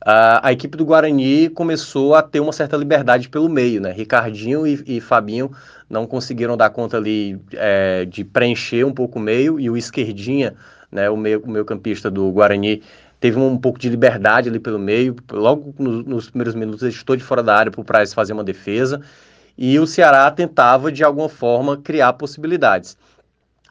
a, a, equipe do Guarani começou a ter uma certa liberdade pelo meio, né? Ricardinho e, e Fabinho não conseguiram dar conta ali é, de preencher um pouco o meio, e o esquerdinha, né, o meio, o meio campista do Guarani, teve um, pouco de liberdade ali pelo meio, logo no, nos primeiros minutos ele estou de fora da área para o Price fazer uma defesa, e o Ceará tentava de alguma forma criar possibilidades.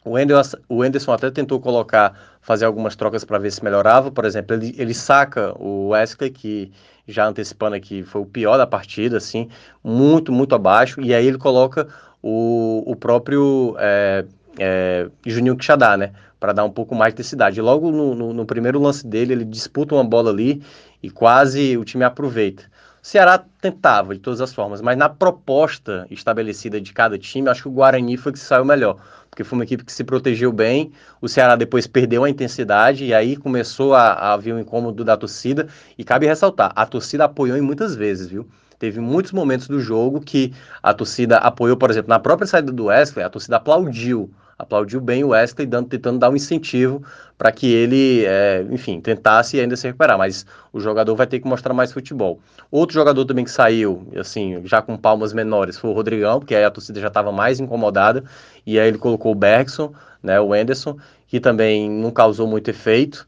O Anderson, até tentou colocar, fazer algumas trocas para ver se melhorava. Por exemplo, ele, ele saca o Wesley, que já antecipando aqui foi o pior da partida, assim, muito, muito abaixo. E aí ele coloca o, o próprio é, é, Juninho Quixadá, né? Para dar um pouco mais de intensidade. Logo no, no, no primeiro lance dele, ele disputa uma bola ali e quase o time aproveita. O Ceará tentava de todas as formas, mas na proposta estabelecida de cada time, acho que o Guarani foi que saiu melhor porque foi uma equipe que se protegeu bem. O Ceará depois perdeu a intensidade e aí começou a, a um incômodo da torcida. E cabe ressaltar, a torcida apoiou em muitas vezes, viu? Teve muitos momentos do jogo que a torcida apoiou, por exemplo, na própria saída do Wesley, a torcida aplaudiu aplaudiu bem o Wesley, dando, tentando dar um incentivo para que ele, é, enfim, tentasse ainda se recuperar, mas o jogador vai ter que mostrar mais futebol. Outro jogador também que saiu, assim, já com palmas menores, foi o Rodrigão, porque aí a torcida já estava mais incomodada, e aí ele colocou o Bergson, né, o Anderson, que também não causou muito efeito,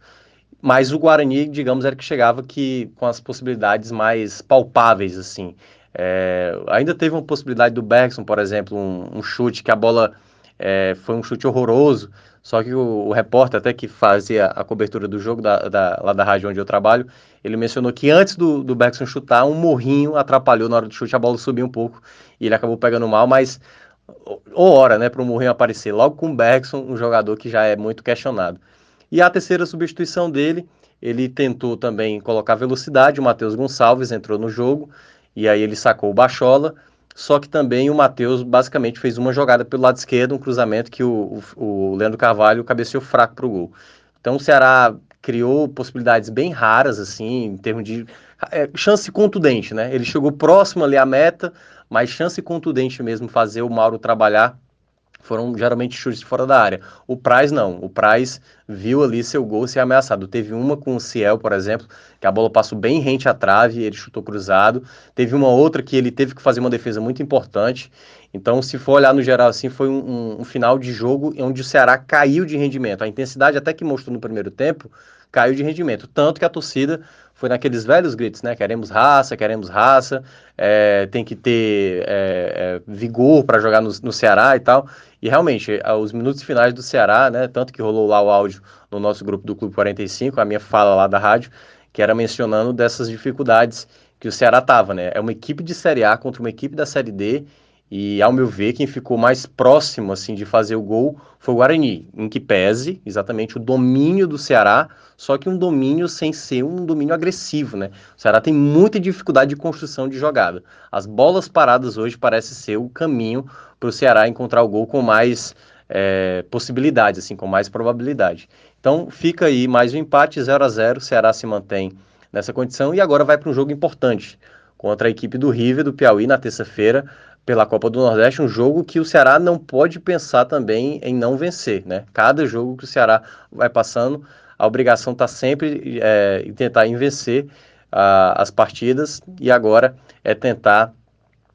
mas o Guarani, digamos, era que chegava que com as possibilidades mais palpáveis, assim. É, ainda teve uma possibilidade do Bergson, por exemplo, um, um chute que a bola é, foi um chute horroroso. Só que o, o, repórter, até que fazia a cobertura do jogo da, da, lá da rádio onde eu trabalho, ele mencionou que antes do, do Bergson chutar, um morrinho atrapalhou na hora do chute, a bola subiu um pouco e ele acabou pegando mal, mas ou hora, né, para o morrinho aparecer logo com o Bergson, um jogador que já é muito questionado. E a terceira substituição dele, ele tentou também colocar velocidade, o Matheus Gonçalves entrou no jogo, e aí ele sacou o Bachola, só que também o Matheus basicamente fez uma jogada pelo lado esquerdo, um cruzamento que o, o, o Leandro Carvalho cabeceou fraco para o gol. Então o Ceará criou possibilidades bem raras, assim, em termos de é, chance contundente, né? Ele chegou próximo ali à meta, mas chance contundente mesmo fazer o Mauro trabalhar foram geralmente chutes fora da área. O Praz não. O Praz viu ali seu gol ser ameaçado. Teve uma com o Ciel, por exemplo, que a bola passou bem rente à trave, ele chutou cruzado. Teve uma outra que ele teve que fazer uma defesa muito importante. Então, se for olhar no geral assim, foi um, um final de jogo onde o Ceará caiu de rendimento. A intensidade até que mostrou no primeiro tempo caiu de rendimento. Tanto que a torcida foi naqueles velhos gritos, né? Queremos raça, queremos raça, é, tem que ter é, é, vigor para jogar no, no, Ceará e tal. E realmente, os minutos finais do Ceará, né? Tanto que rolou lá o áudio no nosso grupo do Clube 45, a minha fala lá da rádio, que era mencionando dessas dificuldades que o Ceará tava, né? É uma equipe de Série A contra uma equipe da Série D e, ao meu ver, quem ficou mais próximo assim de fazer o gol foi o Guarani, em que pese exatamente o domínio do Ceará, só que um domínio sem ser um domínio agressivo, né? O Ceará tem muita dificuldade de construção de jogada. As bolas paradas hoje parece ser o caminho para o Ceará encontrar o gol com mais é, possibilidades, assim, com mais probabilidade. Então fica aí mais um empate 0 a 0 o Ceará se mantém nessa condição e agora vai para um jogo importante contra a equipe do River do Piauí na terça-feira pela Copa do Nordeste, um jogo que o Ceará não pode pensar também em não vencer, né? Cada jogo que o Ceará vai passando, a obrigação está sempre é, em tentar vencer uh, as partidas e agora é tentar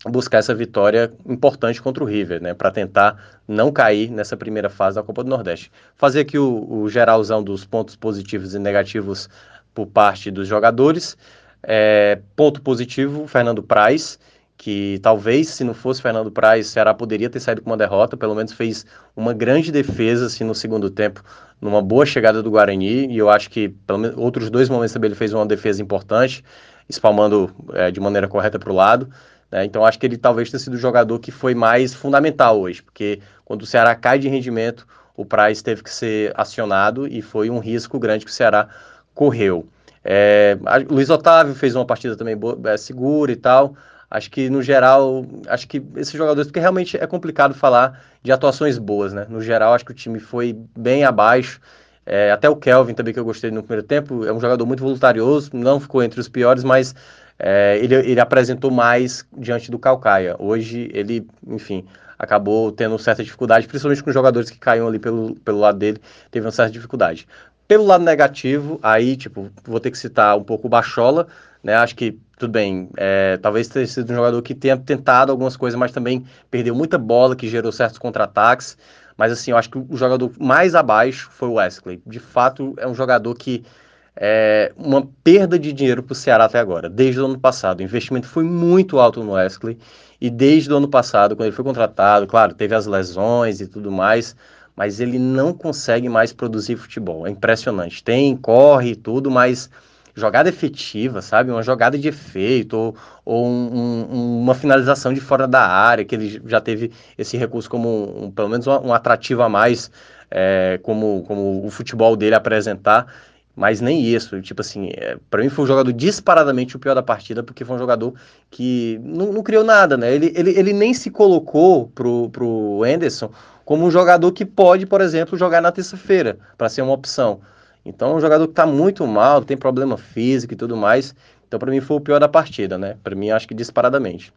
buscar essa vitória importante contra o River, né? Para tentar não cair nessa primeira fase da Copa do Nordeste. Fazer aqui o, o geralzão dos pontos positivos e negativos por parte dos jogadores. É, ponto positivo, Fernando Praz que talvez se não fosse Fernando Praz, o Ceará poderia ter saído com uma derrota, pelo menos fez uma grande defesa assim, no segundo tempo, numa boa chegada do Guarani, e eu acho que pelo menos outros dois momentos também ele fez uma defesa importante, espalmando é, de maneira correta para o lado. Né? Então acho que ele talvez tenha sido o jogador que foi mais fundamental hoje, porque quando o Ceará cai de rendimento, o Praz teve que ser acionado e foi um risco grande que o Ceará correu. É, Luiz Otávio fez uma partida também boa, é, segura e tal. Acho que, no geral, acho que esses jogadores, porque realmente é complicado falar de atuações boas, né? No geral, acho que o time foi bem abaixo. É, até o Kelvin também, que eu gostei no primeiro tempo, é um jogador muito voluntarioso, não ficou entre os piores, mas é, ele, ele apresentou mais diante do Calcaia. Hoje, ele, enfim, acabou tendo certa dificuldade, principalmente com os jogadores que caíam ali pelo, pelo lado dele, teve uma certa dificuldade. Pelo lado negativo, aí, tipo, vou ter que citar um pouco o Bachola, né? Acho que, tudo bem, é, talvez tenha sido um jogador que tenha tentado algumas coisas, mas também perdeu muita bola, que gerou certos contra-ataques. Mas, assim, eu acho que o jogador mais abaixo foi o Wesley. De fato, é um jogador que é uma perda de dinheiro para o Ceará até agora, desde o ano passado. O investimento foi muito alto no Wesley. E desde o ano passado, quando ele foi contratado, claro, teve as lesões e tudo mais, mas ele não consegue mais produzir futebol. É impressionante. Tem, corre e tudo, mas jogada efetiva, sabe? Uma jogada de efeito, ou, ou um, um, uma finalização de fora da área, que ele já teve esse recurso como um, pelo menos um, um atrativo a mais, é, como, como o futebol dele apresentar. Mas nem isso, tipo assim, é, para mim foi um jogador disparadamente o pior da partida, porque foi um jogador que não, não criou nada, né? Ele, ele, ele nem se colocou pro, pro Anderson como um jogador que pode, por exemplo, jogar na terça-feira, para ser uma opção. Então, é um jogador que está muito mal, tem problema físico e tudo mais. Então, para mim, foi o pior da partida, né? Para mim, acho que disparadamente.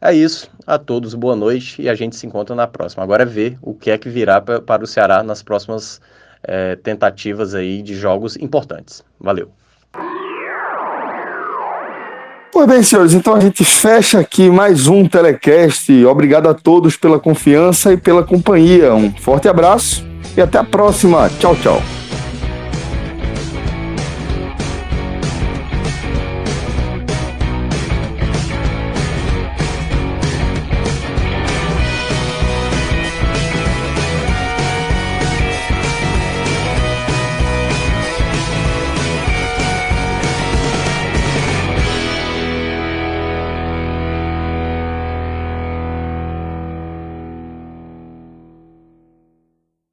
É isso. A todos, boa noite e a gente se encontra na próxima. Agora é ver o que é que virá para o Ceará nas próximas é, tentativas aí de jogos importantes. Valeu. Pois bem, senhores, então a gente fecha aqui mais um telecast. Obrigado a todos pela confiança e pela companhia. Um forte abraço e até a próxima. Tchau, tchau.